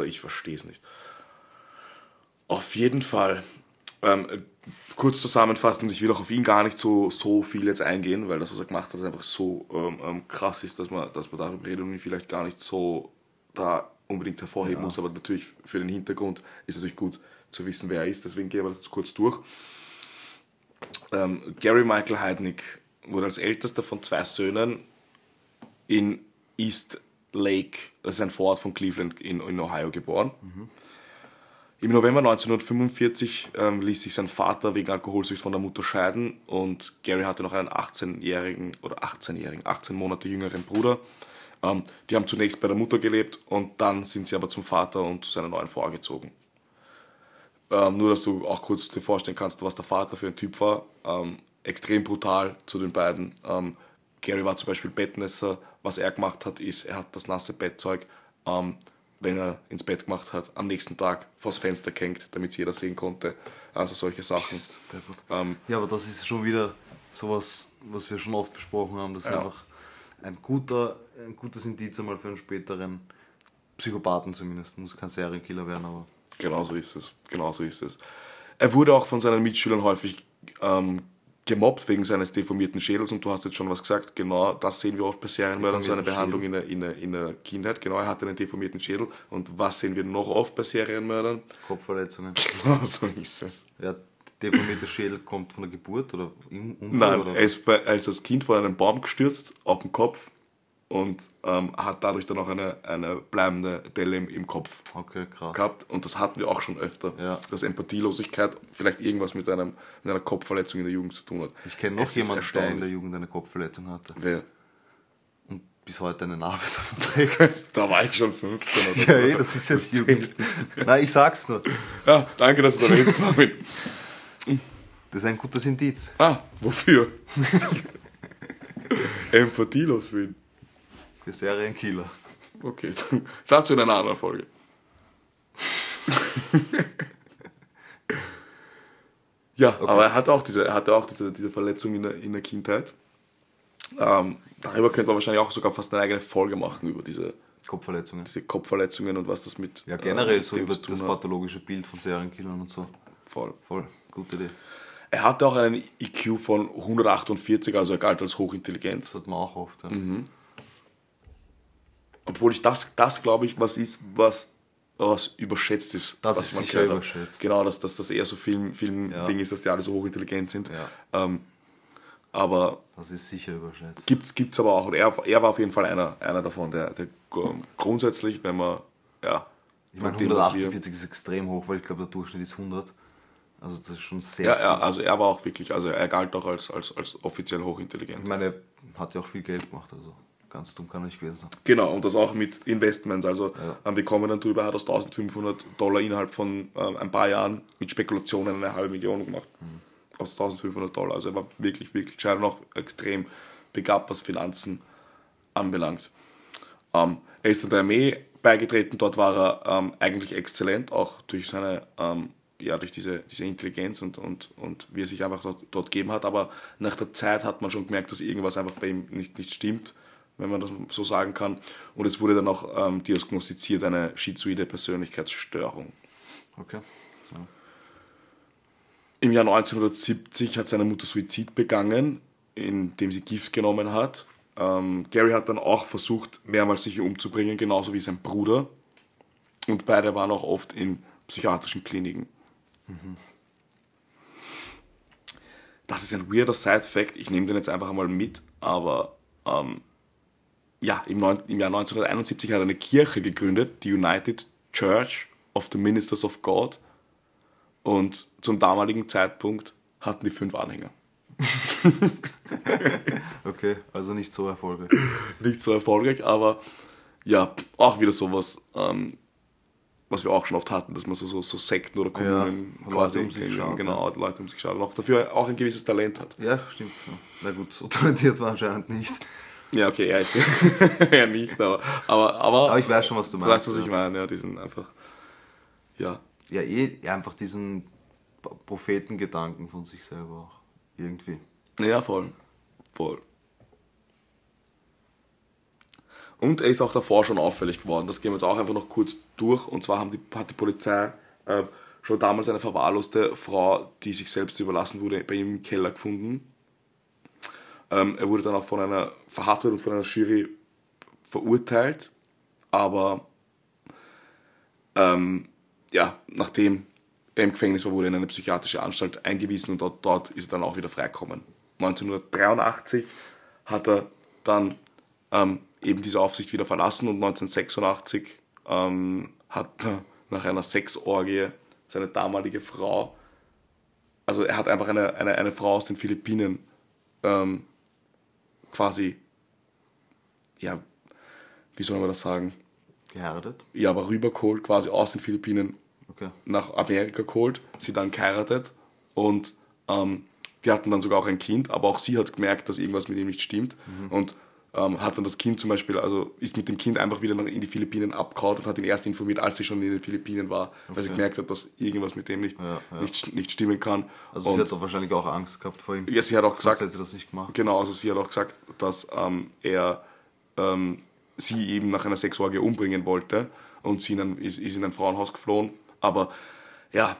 Ich verstehe es nicht. Auf jeden Fall. Ähm, äh, kurz zusammenfassend, ich will auch auf ihn gar nicht so, so viel jetzt eingehen, weil das, was er gemacht hat, einfach so ähm, ähm, krass ist, dass man, dass man darüber redet und ihn vielleicht gar nicht so da unbedingt hervorheben muss. Aber natürlich für den Hintergrund ist natürlich gut zu wissen, wer er ist. Deswegen gehen wir das kurz durch. Ähm, Gary Michael Heidnick wurde als ältester von zwei Söhnen in East Lake, das ist ein Vorort von Cleveland in, in Ohio, geboren. Im November 1945 ähm, ließ sich sein Vater wegen Alkoholsucht von der Mutter scheiden und Gary hatte noch einen 18-jährigen oder 18-jährigen, 18 Monate jüngeren Bruder. Ähm, die haben zunächst bei der Mutter gelebt und dann sind sie aber zum Vater und zu seiner neuen Frau gezogen. Ähm, nur, dass du auch kurz dir vorstellen kannst, was der Vater für ein Typ war. Ähm, extrem brutal zu den beiden. Ähm, Gary war zum Beispiel Bettnässer. Was er gemacht hat, ist, er hat das nasse Bettzeug, ähm, wenn er ins Bett gemacht hat, am nächsten Tag vors Fenster gehängt, damit es jeder sehen konnte. Also solche Sachen. Ähm, Ja, aber das ist schon wieder sowas, was wir schon oft besprochen haben. Das ist Ja. einfach ein, guter, ein gutes Indiz einmal für einen späteren Psychopathen zumindest. Muss kein Serienkiller werden, aber Genau so ist es. Genau so ist es. Er wurde auch von seinen Mitschülern häufig ähm, gemobbt wegen seines deformierten Schädels und du hast jetzt schon was gesagt, genau das sehen wir oft bei Serienmördern, so eine Behandlung in der, in, der, in der Kindheit. Genau, er hatte einen deformierten Schädel und was sehen wir noch oft bei Serienmördern? Kopfverletzungen. Genau so ist es. Ja, deformierter Schädel kommt von der Geburt oder im Unfall? Nein, oder? er ist bei, als das Kind von einem Baum gestürzt auf den Kopf und ähm, hat dadurch dann auch eine, eine bleibende Delle im, im Kopf Okay, gehabt und das hatten wir auch schon öfter, Ja. dass Empathielosigkeit vielleicht irgendwas mit, einem, mit einer Kopfverletzung in der Jugend zu tun hat. Ich kenne noch jemanden, der in der. Jugend eine Kopfverletzung hatte Wer? und bis heute eine Narbe davon trägt. da war ich schon 15 oder so. Ja, eh, das ist jetzt Jugend. Nein, ich sag's nur. Ja, danke, dass du da redest, Marvin. Das ist ein gutes Indiz. Ah, wofür? Empathielos für ihn. Für Serienkiller. Okay, dazu in einer anderen Folge. ja, aber er hatte auch diese, er hatte auch diese, diese Verletzung in der, in der Kindheit. Ähm, darüber könnte man wahrscheinlich auch sogar fast eine eigene Folge machen über diese, Kopfverletzungen. diese Kopfverletzungen und was das mit Ja, generell äh, so über das hat. pathologische Bild von Serienkillern und so. Voll. Voll, gute Idee. Er hatte auch einen IQ von 148, also er galt als hochintelligent. Das hat man auch oft. Ja. Mhm. Obwohl ich das, das glaube ich, was ist, was, was überschätzt ist. Das ist sicher überschätzt. Genau, dass, dass das eher so Film, Film Ja. Ding ist, dass die alle so hochintelligent sind. Ja. Ähm, aber Das ist sicher überschätzt. gibt's, gibt's aber auch. Und er, er war auf jeden Fall einer, einer davon, der, der grundsätzlich, wenn man, ja, Ich meine, von dem, was wir- 148 ist extrem hoch, weil ich glaube, der Durchschnitt ist 100. Also das ist schon sehr Ja, ja, also er war auch wirklich, also er galt auch als, als, als offiziell hochintelligent. Ich meine, er hat ja auch viel Geld gemacht, also ganz dumm kann er nicht gewesen sein. Genau, und das auch mit Investments. Also Ja. ähm, wir kommen dann drüber, er hat aus 1500 Dollar innerhalb von ähm, ein paar Jahren mit Spekulationen eine halbe Million gemacht. Aus 1500 Dollar. Also er war wirklich, wirklich scheinbar noch extrem begabt, was Finanzen anbelangt. Ähm, er ist der Armee beigetreten, dort war er ähm, eigentlich exzellent, auch durch seine, ähm, ja, durch diese, diese Intelligenz und, und, und wie er sich einfach dort, dort gegeben hat. Aber nach der Zeit hat man schon gemerkt, dass irgendwas einfach bei ihm nicht, nicht stimmt, wenn man das so sagen kann. Und es wurde dann auch ähm, diagnostiziert eine schizoide Persönlichkeitsstörung. Okay. Ja. Im Jahr 1970 hat seine Mutter Suizid begangen, indem sie Gift genommen hat. Ähm, Gary hat dann auch versucht, mehrmals sich umzubringen, genauso wie sein Bruder. Und beide waren auch oft in psychiatrischen Kliniken. Das ist ein weirder Side-Fact. Ich nehme den jetzt einfach einmal mit. aber ähm, ja, im, Jahr 1971 hat er eine Kirche gegründet, die United Church of the Ministers of God. Und zum damaligen Zeitpunkt hatten die fünf Anhänger. Okay, also nicht so erfolgreich. Nicht so erfolgreich, aber ja, auch wieder sowas, ähm, was wir auch schon oft hatten, dass man so, so, so Sekten oder Kommunen Ja, quasi Leute um sich schaut, genau, Leute um sich schauen und auch dafür auch ein gewisses Talent hat. Ja, stimmt. Ja. Na gut, so talentiert war anscheinend nicht. Ja, okay, er, er nicht, aber, aber, aber, Aber ich weiß schon, was du du meinst. weißt, was ja. ich meine, ja, die sind einfach, ja, Ja, eh einfach diesen Prophetengedanken von sich selber auch. Irgendwie. Ja, voll. Voll. Und er ist auch davor schon auffällig geworden. Das gehen wir jetzt auch einfach noch kurz durch. Und zwar die, hat die Polizei äh, schon damals eine verwahrloste Frau, die sich selbst überlassen wurde, bei ihm im Keller gefunden. Ähm, er wurde dann auch von einer verhaftet und von einer Jury verurteilt. Aber ähm, ja, nachdem er im Gefängnis war, wurde er in eine psychiatrische Anstalt eingewiesen und dort, dort ist er dann auch wieder freigekommen. 1983 hat er dann ähm, eben diese Aufsicht wieder verlassen und 1986 ähm, hat er nach einer Sexorgie seine damalige Frau, also er hat einfach eine, eine, eine Frau aus den Philippinen ähm, quasi, ja, wie soll man das sagen? Geheiratet? Ja, aber rübergeholt, quasi aus den Philippinen Okay. nach Amerika geholt, sie dann geheiratet und ähm, die hatten dann sogar auch ein Kind, aber auch sie hat gemerkt, dass irgendwas mit ihm nicht stimmt und ähm, hat dann das Kind zum Beispiel, also ist mit dem Kind einfach wieder in die Philippinen abgehauen und hat ihn erst informiert, als sie schon in den Philippinen war, weil sie Okay. gemerkt hat, dass irgendwas mit dem nicht, Ja, ja. Nicht, nicht stimmen kann. Also und, sie hat doch wahrscheinlich auch Angst gehabt vor ihm. ja, sie hat auch gesagt, hätte sie das nicht gemacht. Genau, also sie hat auch gesagt, dass ähm, er ähm, sie eben nach einer Sexorgie umbringen wollte und sie in ein, ist, ist in ein Frauenhaus geflohen. Aber ja,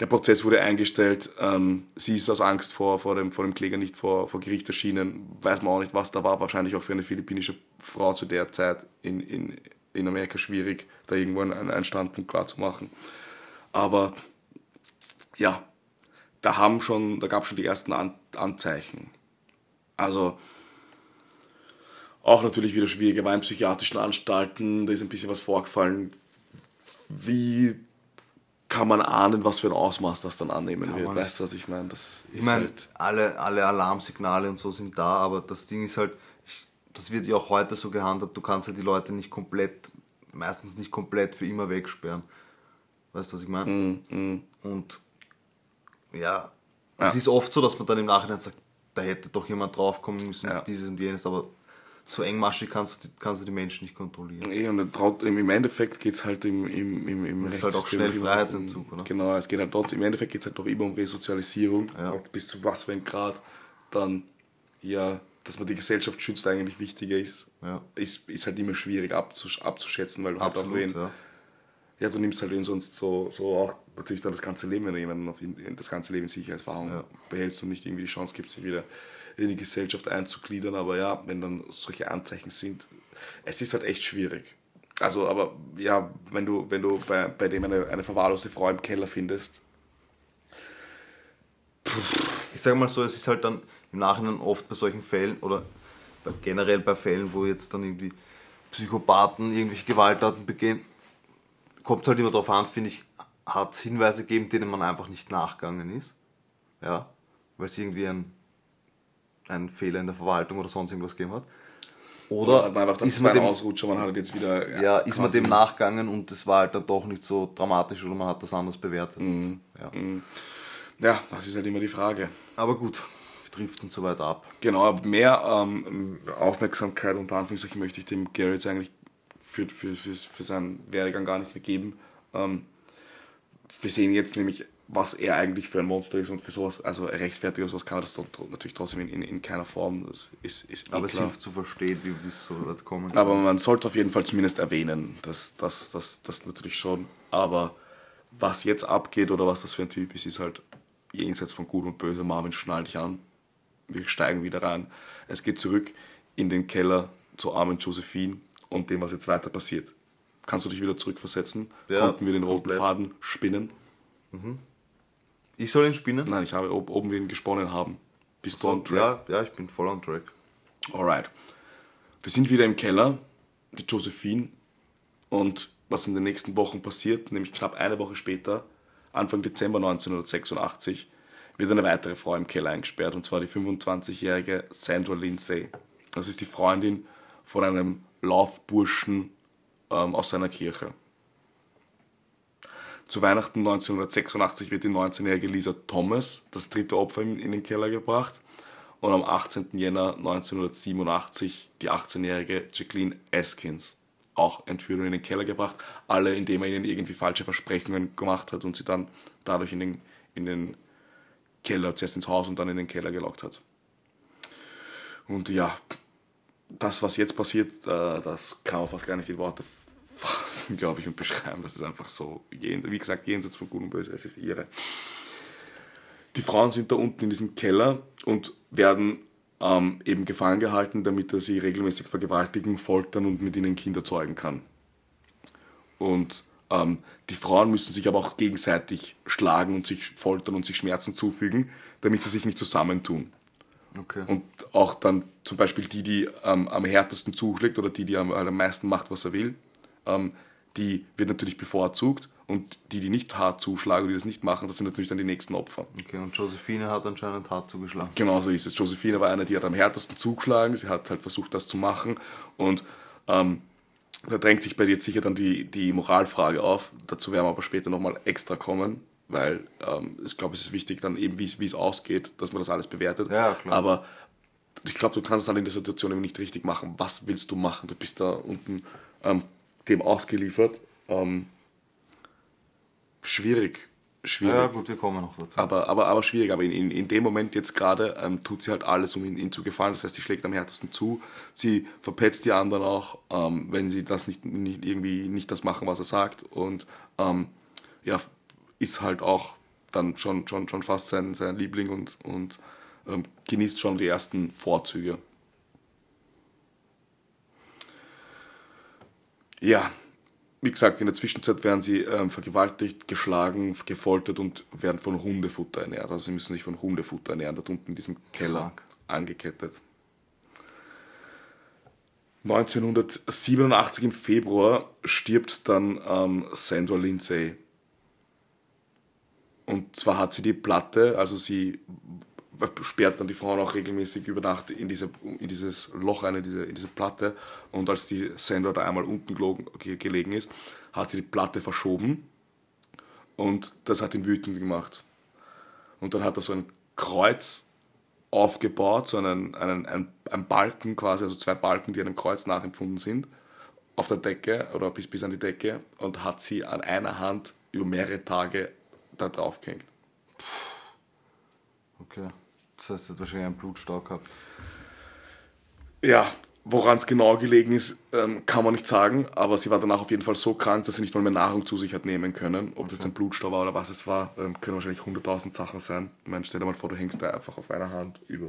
der Prozess wurde eingestellt. Ähm, sie ist aus Angst vor, vor, dem, vor dem Kläger nicht vor, vor Gericht erschienen. Weiß man auch nicht, was da war. Wahrscheinlich auch für eine philippinische Frau zu der Zeit in, in, in Amerika schwierig, da irgendwo einen, einen Standpunkt klar zu machen. Aber ja, da haben schon, da gab es schon die ersten An Anzeichen. Also auch natürlich wieder schwierig, er war in psychiatrischen Anstalten, da ist ein bisschen was vorgefallen. Wie kann man ahnen, was für ein Ausmaß das dann annehmen wird? man Weißt du, was ich meine? Das ist Ich meine, halt. alle, alle Alarmsignale und so sind da, aber das Ding ist halt, ich, das wird ja auch heute so gehandhabt, du kannst ja die Leute nicht komplett, meistens nicht komplett für immer wegsperren. Weißt du, was ich meine? Mm, Und ja, Ja. es ist oft so, dass man dann im Nachhinein sagt, da hätte doch jemand draufkommen müssen, Ja. dieses und jenes, aber so engmaschig kannst du, die- kannst du die Menschen nicht kontrollieren. Eh, und traut- im Endeffekt geht es halt im, im, im, im Das ist halt auch schnell Freiheitsentzug, um, oder? Genau, es geht halt dort, im Endeffekt geht es halt doch immer um Resozialisierung. Ja. Bis zu was für ein Grad dann, ja, dass man die Gesellschaft schützt, eigentlich wichtiger ist, Ja. ist, ist halt immer schwierig abzusch abzuschätzen, weil du halt auch Absolut, wen, ja. ja, du nimmst halt wen sonst so, so auch natürlich dann das ganze Leben, wenn du jemanden auf in, in das ganze Leben in Sicherheitsverwahrung Ja. behältst und nicht irgendwie die Chance gibst, sie wieder in die Gesellschaft einzugliedern. Aber ja, wenn dann solche Anzeichen sind, es ist halt echt schwierig. Also, aber ja, wenn du, wenn du bei, bei dem eine, eine verwahrloste Frau im Keller findest, ich sage mal so, es ist halt dann im Nachhinein oft bei solchen Fällen oder generell bei Fällen, wo jetzt dann irgendwie Psychopathen irgendwelche Gewalttaten begehen, kommt es halt immer darauf an, finde ich, hat es Hinweise gegeben, denen man einfach nicht nachgegangen ist. Ja, weil es irgendwie ein, ein Fehler in der Verwaltung oder sonst irgendwas gegeben hat. Oder man einfach ist man dem, Ausrutscher, man hat jetzt wieder. ja, ist man dem nachgegangen und es war halt dann doch nicht so dramatisch oder man hat das anders bewertet. Mhm. Ja. Ja, das ist halt immer die Frage. Aber gut, wir driften zu weit ab. Genau, aber mehr ähm, Aufmerksamkeit unter Anführungszeichen möchte ich dem Gary jetzt eigentlich für, für, für, für seinen Werdegang gar nicht mehr geben. Ähm, wir sehen jetzt nämlich, was er eigentlich für ein Monster ist und für sowas, also rechtfertiger sowas kann er das natürlich trotzdem in, in, in keiner Form. Das ist, ist eh Aber es hilft zu verstehen, wie es so weit kommen Aber man sollte auf jeden Fall zumindest erwähnen, das, das, das, das natürlich schon. Aber was jetzt abgeht oder was das für ein Typ ist, ist halt jenseits von Gut und Böse. Marvin, schnall dich an. Wir steigen wieder rein. Es geht zurück in den Keller zu armen Josephine und dem, was jetzt weiter passiert. Kannst du dich wieder zurückversetzen? Ja, Konnten wir den roten komplett. Faden spinnen? Ich soll ihn spinnen? Nein, ich habe, ob, ob wir ihn gesponnen haben. Bist du on track? Ja, ja, ich bin voll on track. Alright. Wir sind wieder im Keller, die Josephine. Und was in den nächsten Wochen passiert, nämlich knapp eine Woche später, Anfang Dezember 1986, wird eine weitere Frau im Keller eingesperrt, und zwar die 25-jährige Sandra Lindsay. Das ist die Freundin von einem Laufburschen ähm, aus seiner Kirche. Zu Weihnachten 1986 wird die 19-jährige Lisa Thomas, das dritte Opfer, in, den Keller gebracht. Und am 18. Jänner 1987 die 18-jährige Jacqueline Eskins, auch entführt und in den Keller gebracht. Alle, indem er ihnen irgendwie falsche Versprechungen gemacht hat und sie dann dadurch in den, in den Keller, zuerst ins Haus und dann in den Keller gelockt hat. Und ja, das, was jetzt passiert, äh, das kann man fast gar nicht in Worte fassen, glaube ich, und beschreiben. Das ist einfach so, wie gesagt, jenseits von Gut und Böse, es ist ihre. Die Frauen sind da unten in diesem Keller und werden ähm, eben gefangen gehalten, damit er sie regelmäßig vergewaltigen, foltern und mit ihnen Kinder zeugen kann. Und ähm, die Frauen müssen sich aber auch gegenseitig schlagen und sich foltern und sich Schmerzen zufügen, damit sie sich nicht zusammentun. Okay. Und auch dann zum Beispiel die, die ähm, am härtesten zuschlägt oder die, die am, am meisten macht, was er will, ähm, die wird natürlich bevorzugt. Und die, die nicht hart zuschlagen, die das nicht machen, das sind natürlich dann die nächsten Opfer. Okay, und Josephine hat anscheinend hart zugeschlagen. Genau so ist es. Josephine war eine, die hat am härtesten zugeschlagen. Sie hat halt versucht, das zu machen. Und ähm, da drängt sich bei dir jetzt sicher dann die, die Moralfrage auf. Dazu werden wir aber später nochmal extra kommen, weil ähm, ich glaube, es ist wichtig dann eben, wie es ausgeht, dass man das alles bewertet. Ja, klar. Aber ich glaube, du kannst es dann in der Situation eben nicht richtig machen. Was willst du machen? Du bist da unten ähm, dem ausgeliefert. Ähm, schwierig. Schwierig. Ja, gut, wir kommen noch dazu. Aber, aber, aber schwierig. Aber in, in, in dem Moment jetzt gerade ähm, tut sie halt alles, um ihn, ihn zu gefallen. Das heißt, sie schlägt am härtesten zu. Sie verpetzt die anderen auch, ähm, wenn sie das nicht, nicht irgendwie nicht das machen, was er sagt. Und ähm, ja, ist halt auch dann schon, schon, schon fast sein, sein Liebling und, und ähm, genießt schon die ersten Vorzüge. Ja, wie gesagt, in der Zwischenzeit werden sie ähm, vergewaltigt, geschlagen, gefoltert und werden von Hundefutter ernährt. Also sie müssen sich von Hundefutter ernähren, dort unten in diesem Keller Krank. angekettet. 1987 im Februar stirbt dann ähm, Sandra Lindsay. Und zwar hat sie die Platte, also sie sperrt dann die Frauen auch regelmäßig über Nacht in, diese, in dieses Loch rein, in diese, in diese Platte. Und als die Sandra da einmal unten gelogen, ge- gelegen ist, hat sie die Platte verschoben. Und das hat ihn wütend gemacht. Und dann hat er so ein Kreuz aufgebaut, so einen, einen, einen, einen Balken quasi, also zwei Balken, die einem Kreuz nachempfunden sind, auf der Decke oder bis, bis an die Decke und hat sie an einer Hand über mehrere Tage da drauf gehängt. Okay. Das heißt, er hat wahrscheinlich einen Blutstau gehabt. Ja, woran es genau gelegen ist, ähm, kann man nicht sagen, aber sie war danach auf jeden Fall so krank, dass sie nicht mal mehr Nahrung zu sich hat nehmen können. Ob das jetzt ein Blutstau war oder was es war, ähm, können wahrscheinlich 100.000 Sachen sein. Ich meine, stell dir mal vor, du hängst da einfach auf einer Hand über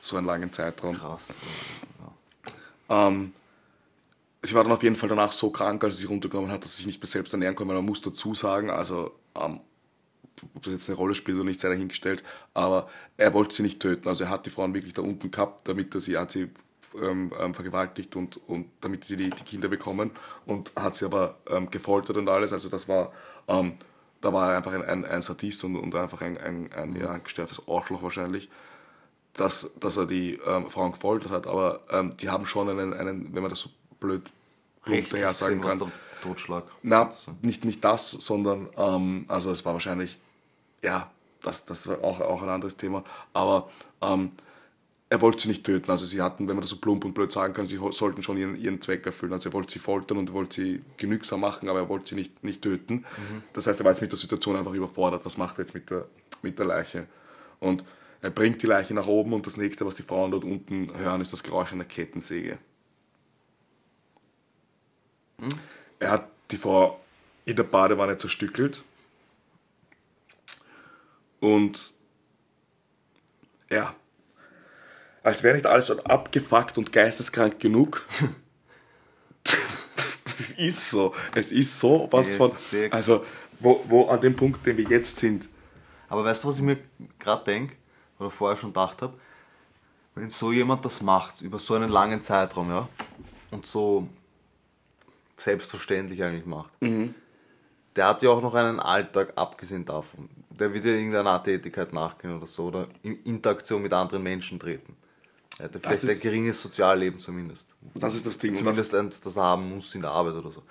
so einen langen Zeitraum. Krass. Ähm, sie war dann auf jeden Fall danach so krank, als sie sich runtergenommen hat, dass sie sich nicht mehr selbst ernähren konnte. Man muss dazu sagen, also ähm, ob das jetzt eine Rolle spielt oder nicht, sei dahingestellt, aber er wollte sie nicht töten. Also er hat die Frauen wirklich da unten gehabt, damit er sie, hat sie ähm, ähm, vergewaltigt und, und damit sie die, die Kinder bekommen und hat sie aber ähm, gefoltert und alles. Also das war, ähm, da war er einfach ein, ein, ein Sadist und, und einfach ein, ein, ein, ja, ein gestörtes Arschloch wahrscheinlich dass, dass er die ähm, Frauen gefoltert hat, aber ähm, die haben schon einen, einen, wenn man das so blöd plump daher sagen kann, Totschlag. na, nicht, nicht das, sondern, ähm, also es war wahrscheinlich, ja, das, das war auch, auch ein anderes Thema, aber ähm, er wollte sie nicht töten. Also sie hatten, wenn man das so plump und blöd sagen kann, sie sollten schon ihren, ihren Zweck erfüllen. Also er wollte sie foltern und wollte sie genügsam machen, aber er wollte sie nicht, nicht töten. Das heißt, er war jetzt mit der Situation einfach überfordert. Was macht er jetzt mit der, mit der Leiche? Und er bringt die Leiche nach oben und das nächste, was die Frauen dort unten hören, ist das Geräusch einer Kettensäge. Er hat die Frau in der Badewanne zerstückelt und ja, als wäre nicht alles schon abgefuckt und geisteskrank genug. es ist so, es ist so was von, also wo, wo an dem Punkt, den wir jetzt sind, Aber weißt du, was ich mir gerade denke, oder vorher schon gedacht habe? wenn so jemand das macht, über so einen langen Zeitraum, ja, und so selbstverständlich eigentlich macht, der hat ja auch noch einen Alltag, abgesehen davon. Der wird ja irgendeiner Art Tätigkeit nachgehen oder so, oder in Interaktion mit anderen Menschen treten. Er hat ja vielleicht ein ist- geringes Sozialleben zumindest. Das ist das Ding. Und das, Zumindest eins, das er haben muss in der Arbeit oder so.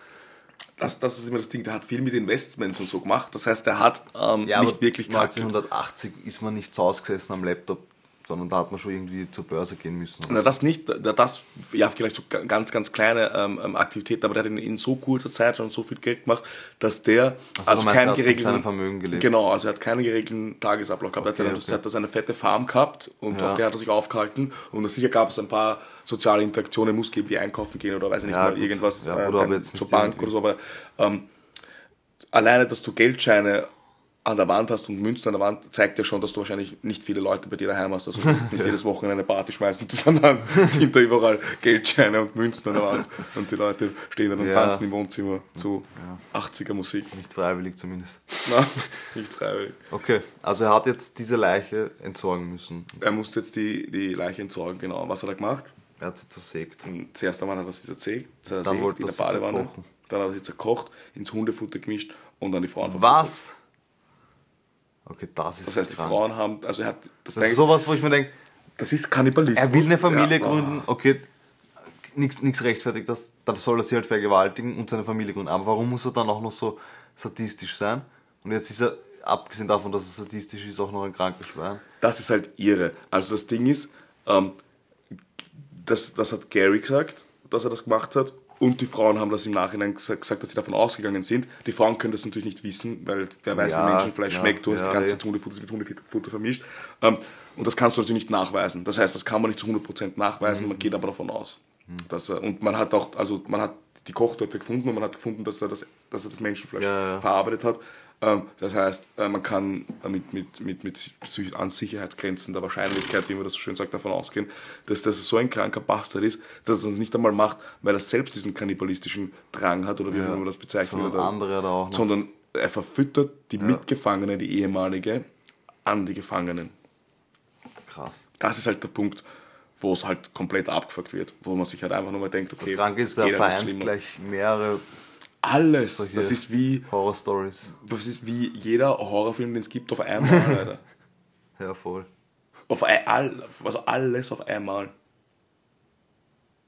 das, das ist immer das Ding. Der hat viel mit Investments und so gemacht. Das heißt, der hat ähm, Ja, nicht wirklich Kacke. 1980 ist man nicht zu Hause gesessen am Laptop, sondern da hat man schon irgendwie zur Börse gehen müssen. Na, das nicht, da- das, ja, vielleicht so ga- ganz, ganz kleine ähm, ähm, Aktivitäten, aber der hat in, in so kurzer Zeit schon so viel Geld gemacht, dass der, Also, also meinst, er von geregelten, Vermögen gelebt? genau, also er hat keinen geregelten Tagesablauf gehabt, Okay, er hat, okay. hat seine fette Farm gehabt und Ja. auf der hat er sich aufgehalten und sicher gab es ein paar soziale Interaktionen, muss geben, wie einkaufen gehen oder weiß ich nicht Ja, mal gut. irgendwas, Ja, äh, oder nicht zur Bank irgendwie. oder so, aber ähm, alleine, dass du Geldscheine an der Wand hast und Münzen an der Wand, zeigt ja schon, dass du wahrscheinlich nicht viele Leute bei dir daheim hast. Also du musst jetzt nicht jedes Wochenende eine Party schmeißen, sondern sind da überall Geldscheine und Münzen an der Wand. Und die Leute stehen dann und Ja. tanzen im Wohnzimmer zu 80er Musik. Nicht freiwillig zumindest. Na, nicht freiwillig. Okay, also er hat jetzt diese Leiche entsorgen müssen. Er musste jetzt die, die Leiche entsorgen, genau. Was hat er gemacht? Er hat sie zersägt. Zuerst einmal hat er sie zersägt, zersägt Dann wollte in er der Badewanne. Dann hat er sie zerkocht, ins Hundefutter gemischt und dann die Frauen verfüttert. Was? Okay, das ist Das heißt, die krank. Frauen haben, also er hat, das, Das ist sowas, wo ich mir denke, Das ist Kannibalismus. er will eine Familie Ja. gründen, okay, nichts rechtfertigt das, dann soll er sie halt vergewaltigen und seine Familie gründen. Aber warum muss er dann auch noch so sadistisch sein? Und jetzt ist er, abgesehen davon, dass er sadistisch ist, auch noch ein krankes Schwein. Das ist halt irre. Also das Ding ist, ähm, das, das hat Gary gesagt, dass er das gemacht hat. Und die Frauen haben das im Nachhinein gesagt, dass sie davon ausgegangen sind. Die Frauen können das natürlich nicht wissen, weil wer weiß, Ja, wie Menschenfleisch klar, schmeckt. Du hast ja, die ganze. Zeit Hundefutter mit Hundefutter vermischt. Ähm, und das kannst du natürlich nicht nachweisen. Das heißt, das kann man nicht zu 100% nachweisen, man geht aber davon aus. Dass er, und man hat auch, also man hat die Kochtöpfe gefunden und man hat gefunden, dass er das, dass er das Menschenfleisch Ja, ja. verarbeitet hat. Ähm, das heißt, äh, man kann äh, mit, mit, mit, mit an Sicherheitsgrenzen der Wahrscheinlichkeit, wie man das so schön sagt, davon ausgehen, dass das so ein kranker Bastard ist, dass er das nicht einmal macht, weil er selbst diesen kannibalistischen Drang hat oder wie Ja, man das bezeichnet. sondern oder, andere hat er auch noch. sondern er verfüttert die Mitgefangene, die ehemalige, an die Gefangenen. Krass. Das ist halt der Punkt, wo es halt komplett abgefuckt wird, wo man sich halt einfach nur mal denkt, okay, Das Kranke ist, es er halt nicht vereint schlimmer. gleich mehrere alles. solche Das ist wie Horror-Stories. Das ist wie jeder Horrorfilm, den es gibt, auf einmal, Alter. Ja, voll. Auf ein, all, also alles auf einmal.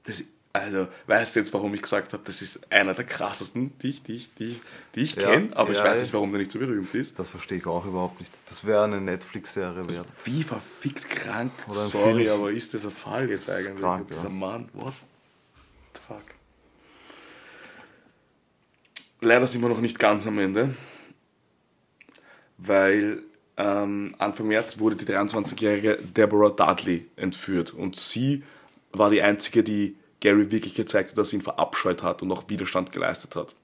Das, also, weißt du jetzt, warum ich gesagt habe, das ist einer der krassesten, die ich, die ich, die ich, die ich Ja, kenne, aber ich ja, weiß ja. nicht, warum der nicht so berühmt ist. Das verstehe ich auch überhaupt nicht. Das wäre eine Netflix-Serie wert. Wie verfickt krank, sorry, Film. aber ist das ein Fall jetzt eigentlich? krank, Dieser ja. Mann, what the fuck? Leider sind wir noch nicht ganz am Ende, weil ähm, Anfang März wurde die 23-jährige Deborah Dudley entführt und sie war die einzige, die Gary wirklich gezeigt hat, dass sie ihn verabscheut hat und auch Widerstand geleistet hat.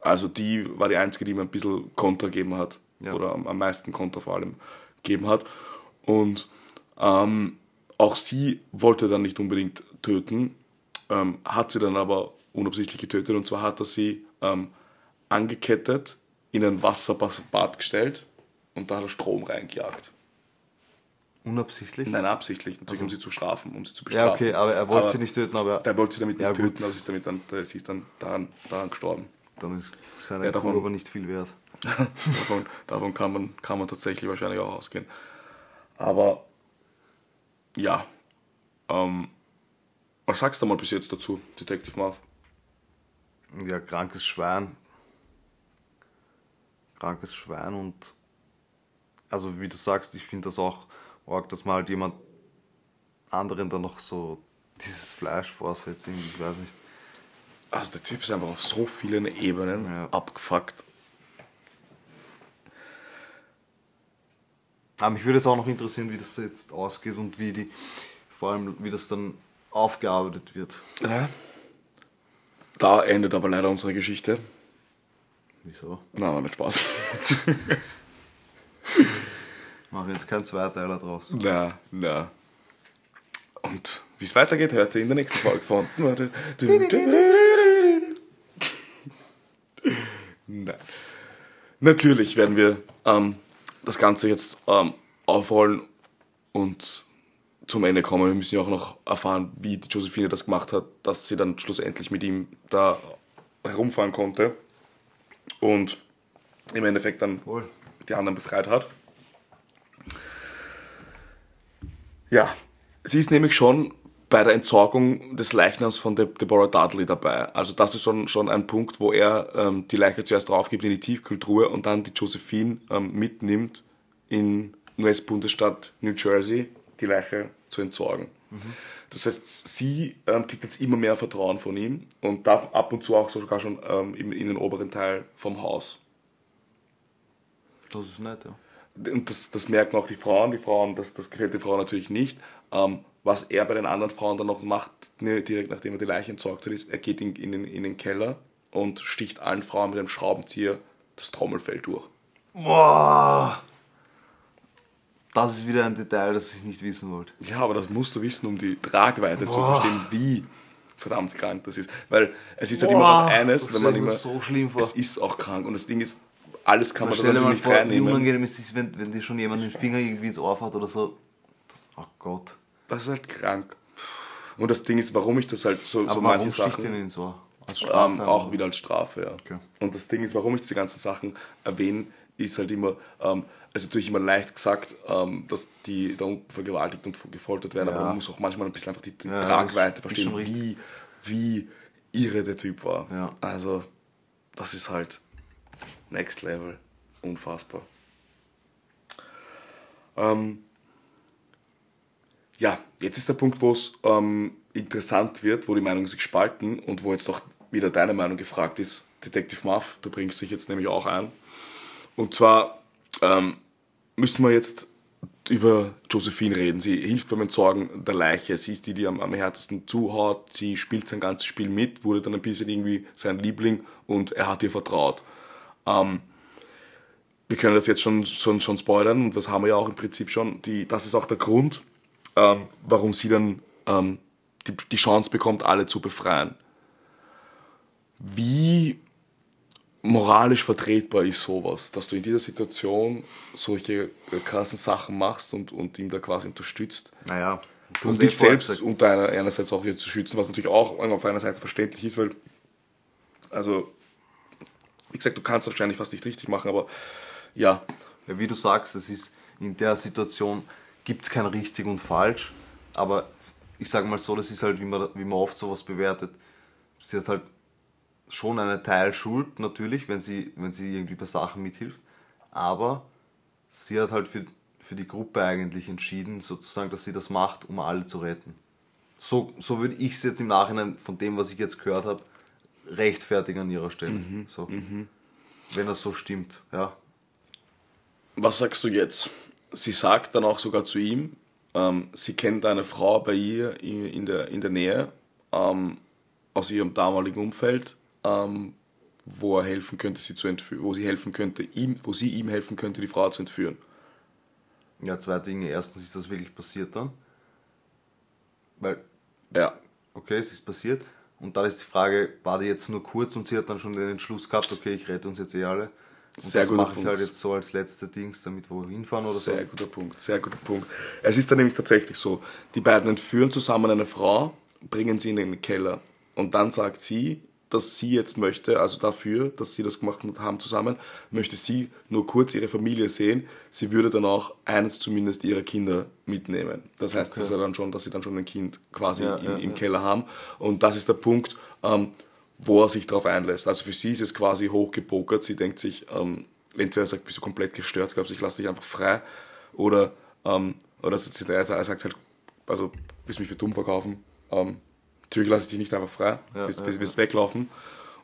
Also die war die einzige, die mir ein bisschen Kontra gegeben hat. Ja. Oder am, am meisten Kontra vor allem gegeben hat. Und ähm, auch sie wollte dann nicht unbedingt töten, ähm, hat sie dann aber unabsichtlich getötet. Und zwar hat er sie ähm, angekettet, in ein Wasserbad gestellt und da hat er Strom reingejagt. Unabsichtlich? Nein, absichtlich, natürlich, um sie zu strafen, um sie zu Ja, bestrafen. okay, aber er wollte sie nicht töten, aber Er wollte sie damit nicht Ja, gut. töten, aber sie ist, damit dann, sie ist dann daran, daran gestorben. dann ist seine Ja, Kuh davon- aber nicht viel wert. davon davon kann, man, kann man tatsächlich wahrscheinlich auch ausgehen. Aber ja, ähm, was sagst du mal bis jetzt dazu, Detective Marv? Ja, krankes Schwein. Krankes Schwein und also wie du sagst, ich finde das auch arg, dass man halt jemand anderen dann noch so dieses Fleisch vorsetzt. Ich weiß nicht. Also der Typ ist einfach auf so vielen Ebenen Ja. abgefuckt. Aber mich würde jetzt auch noch interessieren, wie das jetzt ausgeht und wie die, vor allem wie das dann aufgearbeitet wird. Ja. Da endet aber leider unsere Geschichte. Wieso? Na, war nicht Spaß. Mache jetzt keinen Zweiteiler draus. na, na. Und wie es weitergeht, hört ihr in der nächsten Folge von. Nein. Natürlich werden wir ähm, das Ganze jetzt ähm, aufrollen und zum Ende kommen. Wir müssen ja auch noch erfahren, wie die Josephine das gemacht hat, dass sie dann schlussendlich mit ihm da herumfahren konnte und im Endeffekt dann Wohl. die anderen befreit hat. Ja, sie ist nämlich schon bei der Entsorgung des Leichnams von De Deborah Dudley dabei. Also das ist schon, schon ein Punkt, wo er ähm, die Leiche zuerst draufgibt in die Tiefkühltruhe und dann die Josephine ähm, mitnimmt in US-Bundesstaat New Jersey, die Leiche zu entsorgen. Das heißt, sie ähm, kriegt jetzt immer mehr Vertrauen von ihm und darf ab und zu auch sogar schon ähm, in, in den oberen Teil vom Haus. Das ist nett, ja. Und das, das merken auch die Frauen. Die Frauen, das, das gefällt den Frauen natürlich nicht. Ähm, was er bei den anderen Frauen dann noch macht, ne, direkt nachdem er die Leiche entsorgt hat, ist, er geht in, in, den, in den Keller und sticht allen Frauen mit einem Schraubenzieher das Trommelfell durch. Boah! Das ist wieder ein Detail, das ich nicht wissen wollte. Ja, aber das musst du wissen, um die Tragweite zu Boah. verstehen, wie verdammt krank das ist. Weil es ist halt Boah, immer was eines, das wenn man immer. so schlimm vor. Es ist auch krank und das Ding ist, alles kann man, Stell da natürlich vor, wie reinnehmen. unangenehm es ist, wenn, wenn dir schon jemand den Finger irgendwie ins Ohr fährt oder so. Das, oh Gott. Das ist halt krank. Und das Ding ist, warum ich das halt so, Aber so manche Sachen. ihr ins Ohr? Als Ähm, Strafe, auch oder? wieder als Strafe, ja. Okay. Und das Ding ist, warum ich diese ganzen Sachen erwähne, ist halt immer, ähm, ist natürlich immer leicht gesagt, ähm, dass die da unten vergewaltigt und gefoltert werden, aber Ja. man muss auch manchmal ein bisschen einfach die, die Ja, Tragweite verstehen, wie, wie irre der Typ war. Ja. Also, das ist halt Next Level. Unfassbar. Ähm, ja, jetzt ist der Punkt, wo es ähm, interessant wird, wo die Meinungen sich spalten und wo jetzt doch wieder deine Meinung gefragt ist. Detective Muff, du bringst dich jetzt nämlich auch ein. Und zwar ähm, müssen wir jetzt über Josephine reden. Sie hilft beim Entsorgen der Leiche. Sie ist die, die am, am härtesten zuhaut. Sie spielt sein ganzes Spiel mit, wurde dann ein bisschen irgendwie sein Liebling und er hat ihr vertraut. Ähm, wir können das jetzt schon, schon, schon spoilern und das haben wir ja auch im Prinzip schon. Die, das ist auch der Grund, ähm, warum sie dann ähm, die, die Chance bekommt, alle zu befreien. Wie moralisch vertretbar ist sowas, dass du in dieser Situation solche äh, krassen Sachen machst und, und ihm da quasi unterstützt? Naja. eh dich vorher selbst gesagt. unter einer, einerseits auch hier zu schützen, was natürlich auch auf einer Seite verständlich ist, weil, also, wie gesagt, du kannst wahrscheinlich fast nicht richtig machen, aber ja, Ja, wie du sagst, es ist in der Situation gibt es kein richtig und falsch, aber ich sage mal so, das ist halt, wie man, wie man oft sowas bewertet. Sie hat halt schon einen Teil Schuld, natürlich, wenn sie, wenn sie irgendwie bei Sachen mithilft, aber sie hat halt für, für die Gruppe eigentlich entschieden, sozusagen, dass sie das macht, um alle zu retten. So, so würde ich es jetzt im Nachhinein von dem, was ich jetzt gehört habe, rechtfertigen an ihrer Stelle. so. Wenn das so stimmt, ja. Was sagst du jetzt? Sie sagt dann auch sogar zu ihm, ähm, sie kennt eine Frau bei ihr in, in, der, in der Nähe ähm, aus ihrem damaligen Umfeld, ähm, wo er helfen könnte, sie zu entführen, wo sie helfen könnte, ihm, wo sie ihm helfen könnte, die Frau zu entführen. Ja, zwei Dinge. Erstens ist das wirklich passiert dann. Weil, Ja. okay, es ist passiert. Und dann ist die Frage, war die jetzt nur kurz und sie hat dann schon den Entschluss gehabt, okay, ich rette uns jetzt eh alle. Und Sehr das guter mache ich halt jetzt so als letzte Dings, damit wir hinfahren oder Sehr so. guter Punkt, sehr guter Punkt. Es ist dann nämlich tatsächlich so, die beiden entführen zusammen eine Frau, bringen sie in den Keller und dann sagt sie, dass sie jetzt möchte, also dafür, dass sie das gemacht haben zusammen, möchte sie nur kurz ihre Familie sehen. Sie würde dann auch eines zumindest ihrer Kinder mitnehmen. Das heißt, das ist ja dann schon, dass sie dann schon ein Kind quasi Ja, im, ja, im ja. Keller haben. Und das ist der Punkt, ähm, wo er sich darauf einlässt. Also für sie ist es quasi hochgepokert. Sie denkt sich, ähm, entweder er sagt, bist du komplett gestört, glaubst ich lasse dich einfach frei. Oder, ähm, oder er sagt halt, also willst mich für dumm verkaufen? Ähm, natürlich lasse ich dich nicht einfach frei, Ja, bis, ja, bis, ja. weglaufen.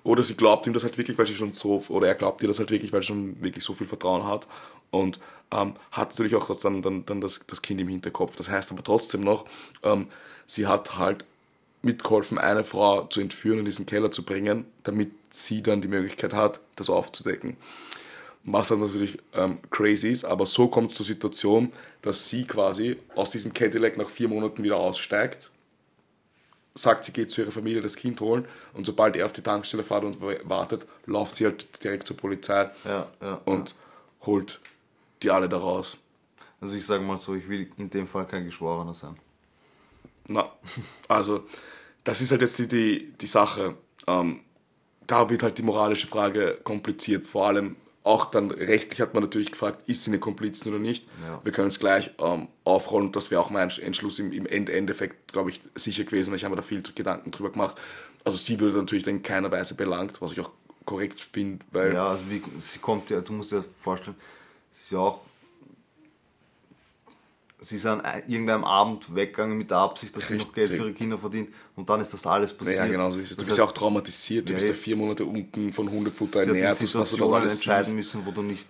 Oder sie glaubt ihm das halt wirklich, weil sie schon so, oder er glaubt ihr das halt wirklich, weil sie schon wirklich so viel Vertrauen hat. Und ähm, hat natürlich auch das, dann, dann, dann das, das Kind im Hinterkopf. Das heißt aber trotzdem noch, ähm, sie hat halt mitgeholfen, eine Frau zu entführen und in diesen Keller zu bringen, damit sie dann die Möglichkeit hat, das aufzudecken. Was dann natürlich ähm, crazy ist, aber so kommt es zur Situation, dass sie quasi aus diesem Cadillac nach vier Monaten wieder aussteigt, sagt, sie geht zu ihrer Familie das Kind holen und sobald er auf die Tankstelle fährt und wartet, läuft sie halt direkt zur Polizei Ja, ja, und holt die alle da raus. Also ich sage mal so, ich will in dem Fall kein Geschworener sein. Na, also, das ist halt jetzt die, die, die Sache. Ähm, da wird halt die moralische Frage kompliziert. Vor allem auch dann rechtlich hat man natürlich gefragt, ist sie eine Komplizin oder nicht. Ja. Wir können es gleich ähm, aufrollen. Das wäre auch mein Entschluss im, im End Endeffekt, glaube ich, sicher gewesen, weil ich habe mir da viel Gedanken drüber gemacht. Also sie würde natürlich dann in keiner Weise belangt, was ich auch korrekt finde, weil Ja, also wie, sie kommt ja, du musst dir vorstellen, sie ist ja auch. Sie ist an ein- irgendeinem Abend weggegangen mit der Absicht, dass sie noch Geld für Richtig. ihre Kinder verdient und dann ist das alles passiert. Ja, genau so ist es. Du Das bist ja auch traumatisiert, du Ja, bist ja vier Monate unten von Hundefutter sie ernährt, was du Situationen alles entscheiden siehst. müssen, wo du nicht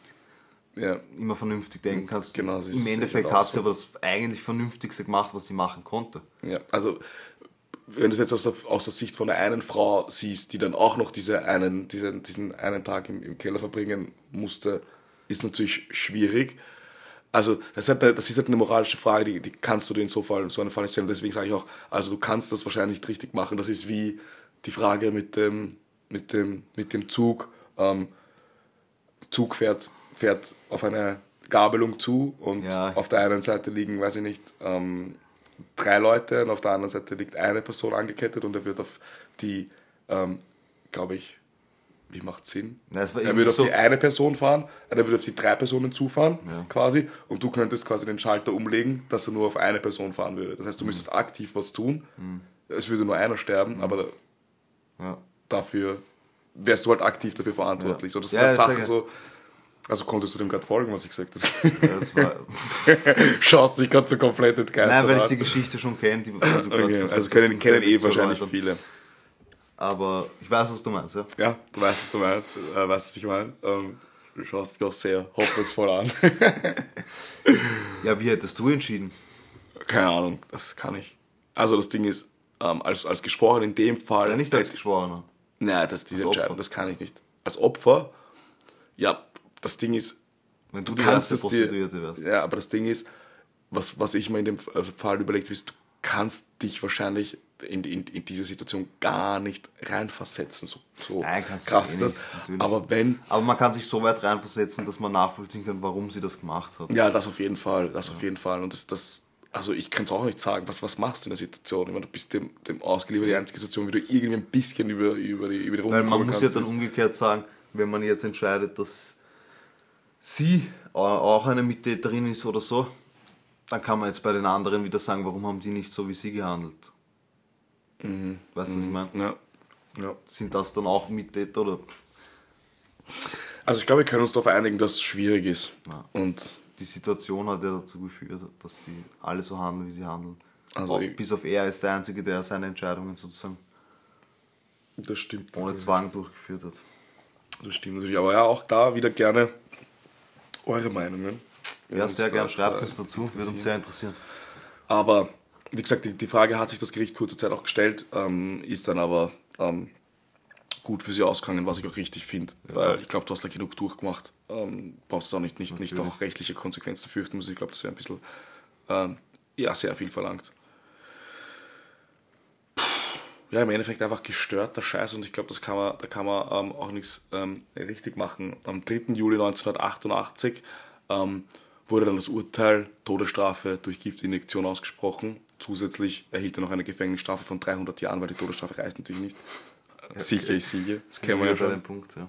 Ja, immer vernünftig denken kannst. Genau, so Im Endeffekt auch hat sie aber das eigentlich Vernünftigste gemacht, was sie machen konnte. ja, also wenn du es jetzt aus der, aus der Sicht von der einen Frau siehst, die dann auch noch diese einen, diesen, diesen einen Tag im, im Keller verbringen musste, ist natürlich schwierig. Also das ist, halt, eine- das ist halt eine moralische Frage, die, die kannst du dir in so, Fall, so einem Fall nicht stellen. Deswegen sage ich auch, also du kannst das wahrscheinlich nicht richtig machen. Das ist wie die Frage mit dem, mit dem, mit dem Zug. Ähm, Zug fährt, fährt auf eine Gabelung zu und Ja. auf der einen Seite liegen, weiß ich nicht, ähm, drei Leute und auf der anderen Seite liegt eine Person angekettet und er wird auf die, ähm, glaube ich, wie macht Sinn? Na, es war er würde auf so- die eine Person fahren, er würde auf die drei Personen zufahren, Ja. quasi, und du könntest quasi den Schalter umlegen, dass er nur auf eine Person fahren würde. Das heißt, du müsstest aktiv was tun. Mhm. Es würde nur einer sterben, aber Ja. dafür wärst du halt aktiv dafür verantwortlich. So, das Ja, ist ja, sehr Sache so. Also konntest du dem gerade folgen, was ich gesagt habe? Ja, das war, Schaust dich gerade so komplett entgeistert nein, weil ich die Geschichte schon kenne. Okay, also kennen, eh wahrscheinlich viele. Aber ich weiß, was du meinst, ja. Ja, du weißt, was du meinst, äh, weißt, was ich meine. Ähm, du schaust mich auch sehr hoffnungsvoll an. Ja, wie hättest du entschieden? Keine Ahnung, das kann ich. Also das Ding ist, ähm, als, als Geschworen in dem Fall. Ja, nicht als Geschworener. Nein, das ist diese Als Opfer. Entscheidung, das kann ich nicht. Als Opfer, ja, das Ding ist, Wenn du du die kannst erste. Prostituierte wärst. Ja, aber das Ding ist, was, was ich mir in dem Fall überlegt habe, ist, du kannst dich wahrscheinlich in, in, in diese Situation gar nicht reinversetzen. So, so Nein, kannst du krass eh das. nicht. Aber wenn, Aber man kann sich so weit reinversetzen, dass man nachvollziehen kann, warum sie das gemacht hat. ja, das auf jeden Fall, das auf jeden Fall. Und das, das also ich kann es auch nicht sagen, was, was machst du in der Situation? Ich meine, du bist dem, dem ausgeliefert, die einzige Situation, wie du irgendwie ein bisschen über, über, die, über die Runde Weil man muss ja dann umgekehrt sagen, wenn man jetzt entscheidet, dass sie auch eine Mittäterin ist oder so, dann kann man jetzt bei den anderen wieder sagen, warum haben die nicht so wie sie gehandelt. Weißt du, was ich meine? Ja. Ja. Sind das dann auch Mittäter oder Also ich glaube, wir können uns darauf einigen, dass es schwierig ist. Ja. Und die Situation hat ja dazu geführt, dass sie alle so handeln, wie sie handeln. Also ich- bis auf er ist der Einzige, der seine Entscheidungen sozusagen das stimmt. ohne Zwang durchgeführt hat. Das stimmt natürlich. Aber ja, auch da wieder gerne eure Meinungen. Ja, sehr gern, äh, schreibt uns dazu, würde uns sehr interessieren. Aber wie gesagt, die, die Frage hat sich das Gericht kurze Zeit auch gestellt, ähm, ist dann aber ähm, gut für sie ausgegangen, was ich auch richtig finde. Weil ich glaube, du hast da genug durchgemacht. Ähm, brauchst du da nicht, nicht, nicht auch rechtliche Konsequenzen fürchten müssen. Ich glaube, das wäre ein bisschen ähm, ja, sehr viel verlangt. Ja, im Endeffekt einfach gestörter Scheiß und ich glaube, das kann man, da kann man ähm, auch nichts ähm, richtig machen. Am 3. Juli 1988 ähm, wurde dann das Urteil Todesstrafe durch Giftinjektion ausgesprochen. Zusätzlich erhielt er noch eine Gefängnisstrafe von 300 Jahren, weil die Todesstrafe reicht natürlich nicht. Sicher ist Siege, das kennen wir ja schon. Punkt, ja.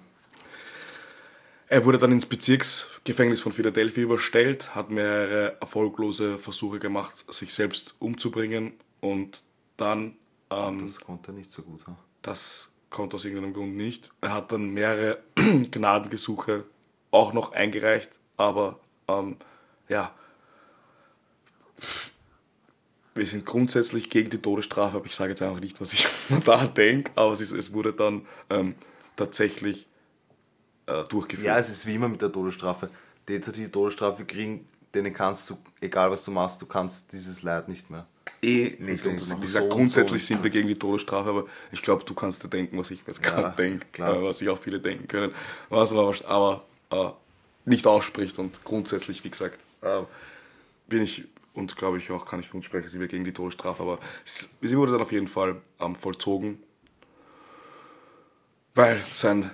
Er wurde dann ins Bezirksgefängnis von Philadelphia überstellt, hat mehrere erfolglose Versuche gemacht, sich selbst umzubringen und dann, ähm, Das konnte er nicht so gut. Ja. das konnte aus irgendeinem Grund nicht. Er hat dann mehrere Gnadengesuche auch noch eingereicht, aber ähm, ja, wir sind grundsätzlich gegen die Todesstrafe, aber ich sage jetzt einfach nicht, was ich da denke, aber es, ist, es wurde dann ähm, tatsächlich äh, durchgeführt. ja, es ist wie immer mit der Todesstrafe. Täter, die die Todesstrafe kriegen, denen kannst du, egal was du machst, du kannst dieses Leid nicht mehr. eh nicht. Und das, wie so gesagt, und grundsätzlich so. sind wir gegen die Todesstrafe, aber ich glaube, du kannst dir denken, was ich jetzt gerade denke, klar. äh, was sich auch viele denken können, was man aber äh, nicht ausspricht und grundsätzlich, wie gesagt, äh, bin ich und glaube ich auch, kann ich von sprechen, sind wir gegen die Todesstrafe, aber sie wurde dann auf jeden Fall ähm, vollzogen, weil sein,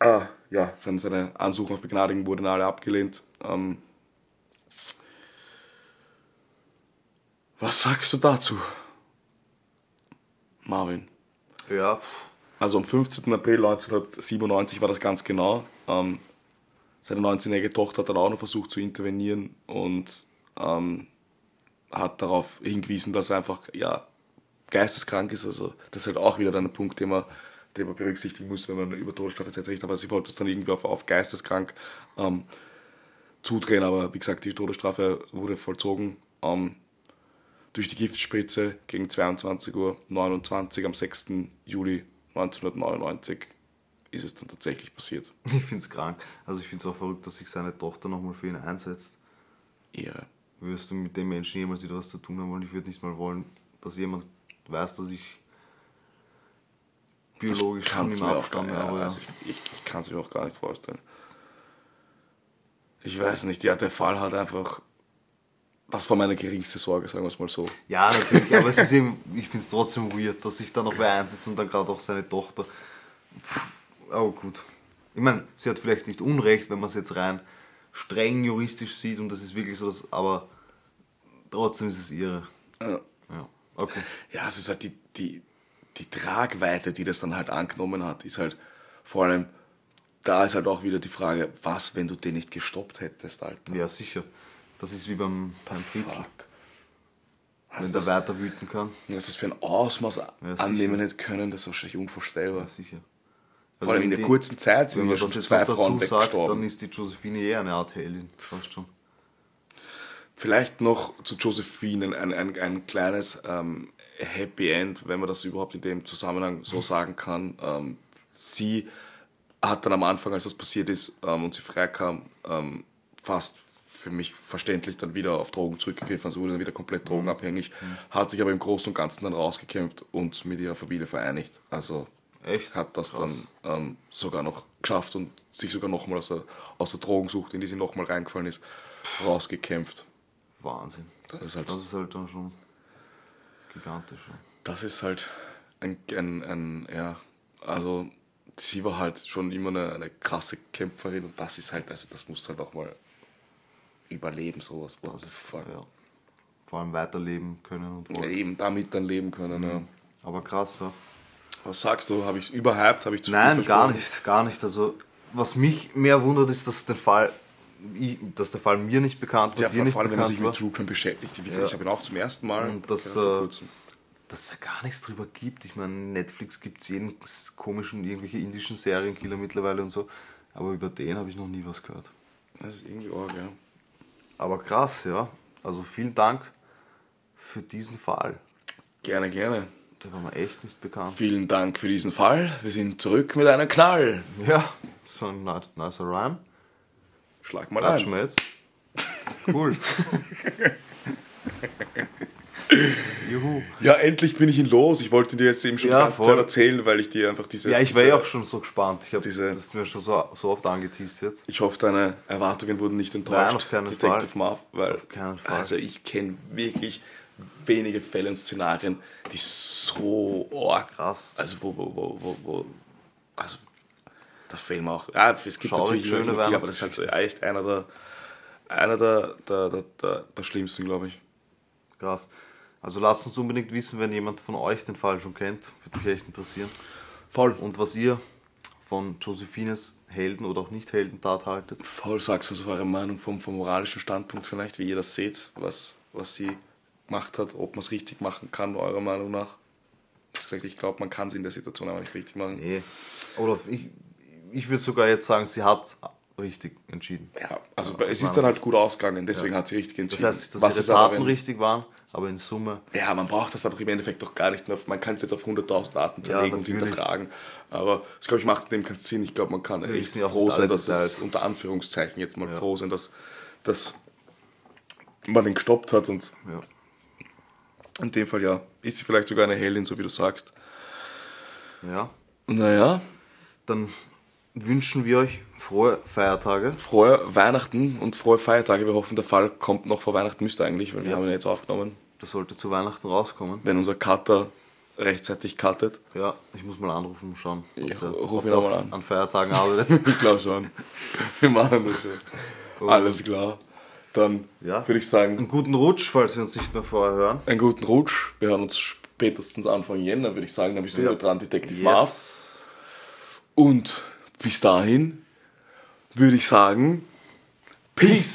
äh, ja, sein, seine Ansuchen auf Begnadigung wurden alle abgelehnt. Ähm, was sagst du dazu? Marvin. Ja, Also am 15. April 1997 war das ganz genau. Ähm, seine 19-jährige Tochter hat dann auch noch versucht zu intervenieren und ähm, hat darauf hingewiesen, dass er einfach ja, geisteskrank ist. Also das ist halt auch wieder dann ein Punkt, den man, den man berücksichtigen muss, wenn man über Todesstrafe etc. Aber sie wollte es dann irgendwie auf, auf geisteskrank ähm, zudrehen. Aber wie gesagt, die Todesstrafe wurde vollzogen. Ähm, durch die Giftspritze gegen 22.29 Uhr am 6. Juli 1999 ist es dann tatsächlich passiert. ich finde es krank. Also ich finde es auch verrückt, dass sich seine Tochter nochmal für ihn einsetzt. Ehre. Würdest du mit dem Menschen jemals wieder was zu tun haben wollen? Ich würde nicht mal wollen, dass jemand weiß, dass ich biologisch von Kann's ihm abstamme. ja, also ich, ich, ich kann es mir auch gar nicht vorstellen. Ich weiß nicht, ja, der Fall hat einfach. Das war meine geringste Sorge, sagen wir es mal so. Ja, natürlich, aber es ist eben, ich finde es trotzdem weird, dass sich da noch wer einsetzt und dann gerade auch seine Tochter. Aber gut. Ich meine, sie hat vielleicht nicht Unrecht, wenn man es jetzt rein streng juristisch sieht und das ist wirklich so, dass, aber trotzdem ist es ihre. Ja. Ja, okay. Ja, es ist halt die, die, die Tragweite, die das dann halt angenommen hat, ist halt vor allem, da ist halt auch wieder die Frage, was, wenn du den nicht gestoppt hättest, Alter? Ja, sicher. Das ist wie beim, beim Fritzl, wenn Also der das, weiter wüten kann. dass das für ein Ausmaß sicher. annehmen hätte können, das ist wahrscheinlich unvorstellbar. Ja, sicher. Vor allem in der kurzen Zeit sind Wenn ja man schon zwei Frauen dazu sagt, weggestorben. dann ist die Josephine eher eine Art Heldin. Fast schon. Vielleicht noch zu Josephine ein, ein, ein kleines ähm, Happy End, wenn man das überhaupt in dem Zusammenhang so sagen kann. Ähm, sie hat dann am Anfang, als das passiert ist ähm, und sie freikam, ähm, fast für mich verständlich dann wieder auf Drogen zurückgegriffen, also wurde dann wieder komplett drogenabhängig, hat sich aber im Großen und Ganzen dann rausgekämpft und mit ihrer Familie vereinigt. Also Echt? hat das Krass. dann ähm, sogar noch geschafft und sich sogar nochmal aus der, aus der Drogensucht, in die sie nochmal reingefallen ist, rausgekämpft. Wahnsinn. Das ist halt, Das ist halt dann schon gigantisch. ja. das ist halt ein, ein, ein, ja, also sie war halt schon immer eine, eine krasse Kämpferin und das ist halt, also das musst du halt auch mal überleben, sowas. What the fuck. Ja. Vor allem weiterleben können und. Eben damit dann leben können, ja. Aber krass, ja. Was sagst du? Habe ich es überhyped? Habe ich zu viel Nein, gar nicht, gar nicht. Also, was mich mehr wundert, ist, dass der Fall, ich, dass der Fall mir nicht bekannt war, Ja, dir vor, nicht allem, wenn man sich war, mit True Crime beschäftigt. Gesagt, Ja. Ich habe ihn auch zum ersten Mal Und das, ja, äh, dass es da gar nichts drüber gibt. Ich meine, Netflix gibt es jeden komischen, irgendwelche indischen Serienkiller mittlerweile und so. Aber über den habe ich noch nie was gehört. Das ist irgendwie arg, ja. Aber krass, ja. Also vielen Dank für diesen Fall. Gerne, gerne. Der war mir echt nicht bekannt. Vielen Dank für diesen Fall. Wir sind zurück mit einem Knall. Ja, so ein ni- nicer Rhyme. Schlag mal Klatschen ein. jetzt. Cool. Juhu. Ja, endlich bin ich ihn los. Ich wollte dir jetzt eben schon Ja, die ganze voll. Zeit erzählen, weil ich dir einfach diese. Ja, ich war ja auch schon so gespannt. Ich habe diese- das ist mir schon so, so oft angeteased jetzt. Ich hoffe, deine Erwartungen wurden nicht Nein, enttäuscht. auf keinen Detective Fall. Marv, weil Auf keinen Fall. also ich kenne wirklich wenige Fälle und Szenarien, die so arg, Krass. also wo, wo, wo, wo, wo also da fehlen mir auch, ja, es gibt Schaurig natürlich schöne viel, aber das ist halt echt einer der, einer der, der, der, der, der schlimmsten, glaube ich. Krass. Also lasst uns unbedingt wissen, wenn jemand von euch den Fall schon kennt. Würde mich echt interessieren. Voll. Und was ihr von Josephines Helden oder auch nicht Heldentat haltet. Voll sagst uns eure Meinung vom, vom moralischen Standpunkt vielleicht, wie ihr das seht, was, was sie gemacht hat, ob man es richtig machen kann, eurer Meinung nach. Ich gesagt, ich glaube, man kann es in der Situation aber nicht richtig machen. Nee. Oder ich, ich würde sogar jetzt sagen, sie hat richtig entschieden. Ja, also es ist dann halt gut ausgegangen, deswegen hat sie richtig Das entschieden. heißt, dass Was ihre Taten wenn, richtig waren, aber in Summe. Ja, man braucht das dann auch im Endeffekt doch gar nicht mehr. Man kann es jetzt auf 100.000 Arten Ja, zerlegen und natürlich. hinterfragen. Aber das, glaube ich, macht dem keinen Sinn. Ich glaube, man kann echt ja auch froh sein, dass Details. es unter Anführungszeichen jetzt mal Ja. froh sein, dass, dass man den gestoppt hat und Ja. In dem Fall ja, ist sie vielleicht sogar eine Heldin, so wie du sagst. ja. Naja, Dann wünschen wir euch frohe Feiertage. frohe Weihnachten und frohe Feiertage. Wir hoffen, der Fall kommt noch vor Weihnachten, müsste eigentlich, weil wir haben ihn jetzt aufgenommen. Das sollte zu Weihnachten rauskommen. Wenn unser Cutter rechtzeitig cuttet. Ja, ich muss mal anrufen und schauen, ob Ich der, ruf ihn auch mal an. an Feiertagen arbeitet. Ich glaube schon. Wir machen das schon. Alles klar. Dann Ja. würde ich sagen, Einen guten Rutsch, falls wir uns nicht mehr vorher hören. einen guten Rutsch. Wir hören uns spätestens Anfang Jänner, würde ich sagen. Dann bist du Ja. dran, Detective Marv. Yes. Und bis dahin würde ich sagen, Peace.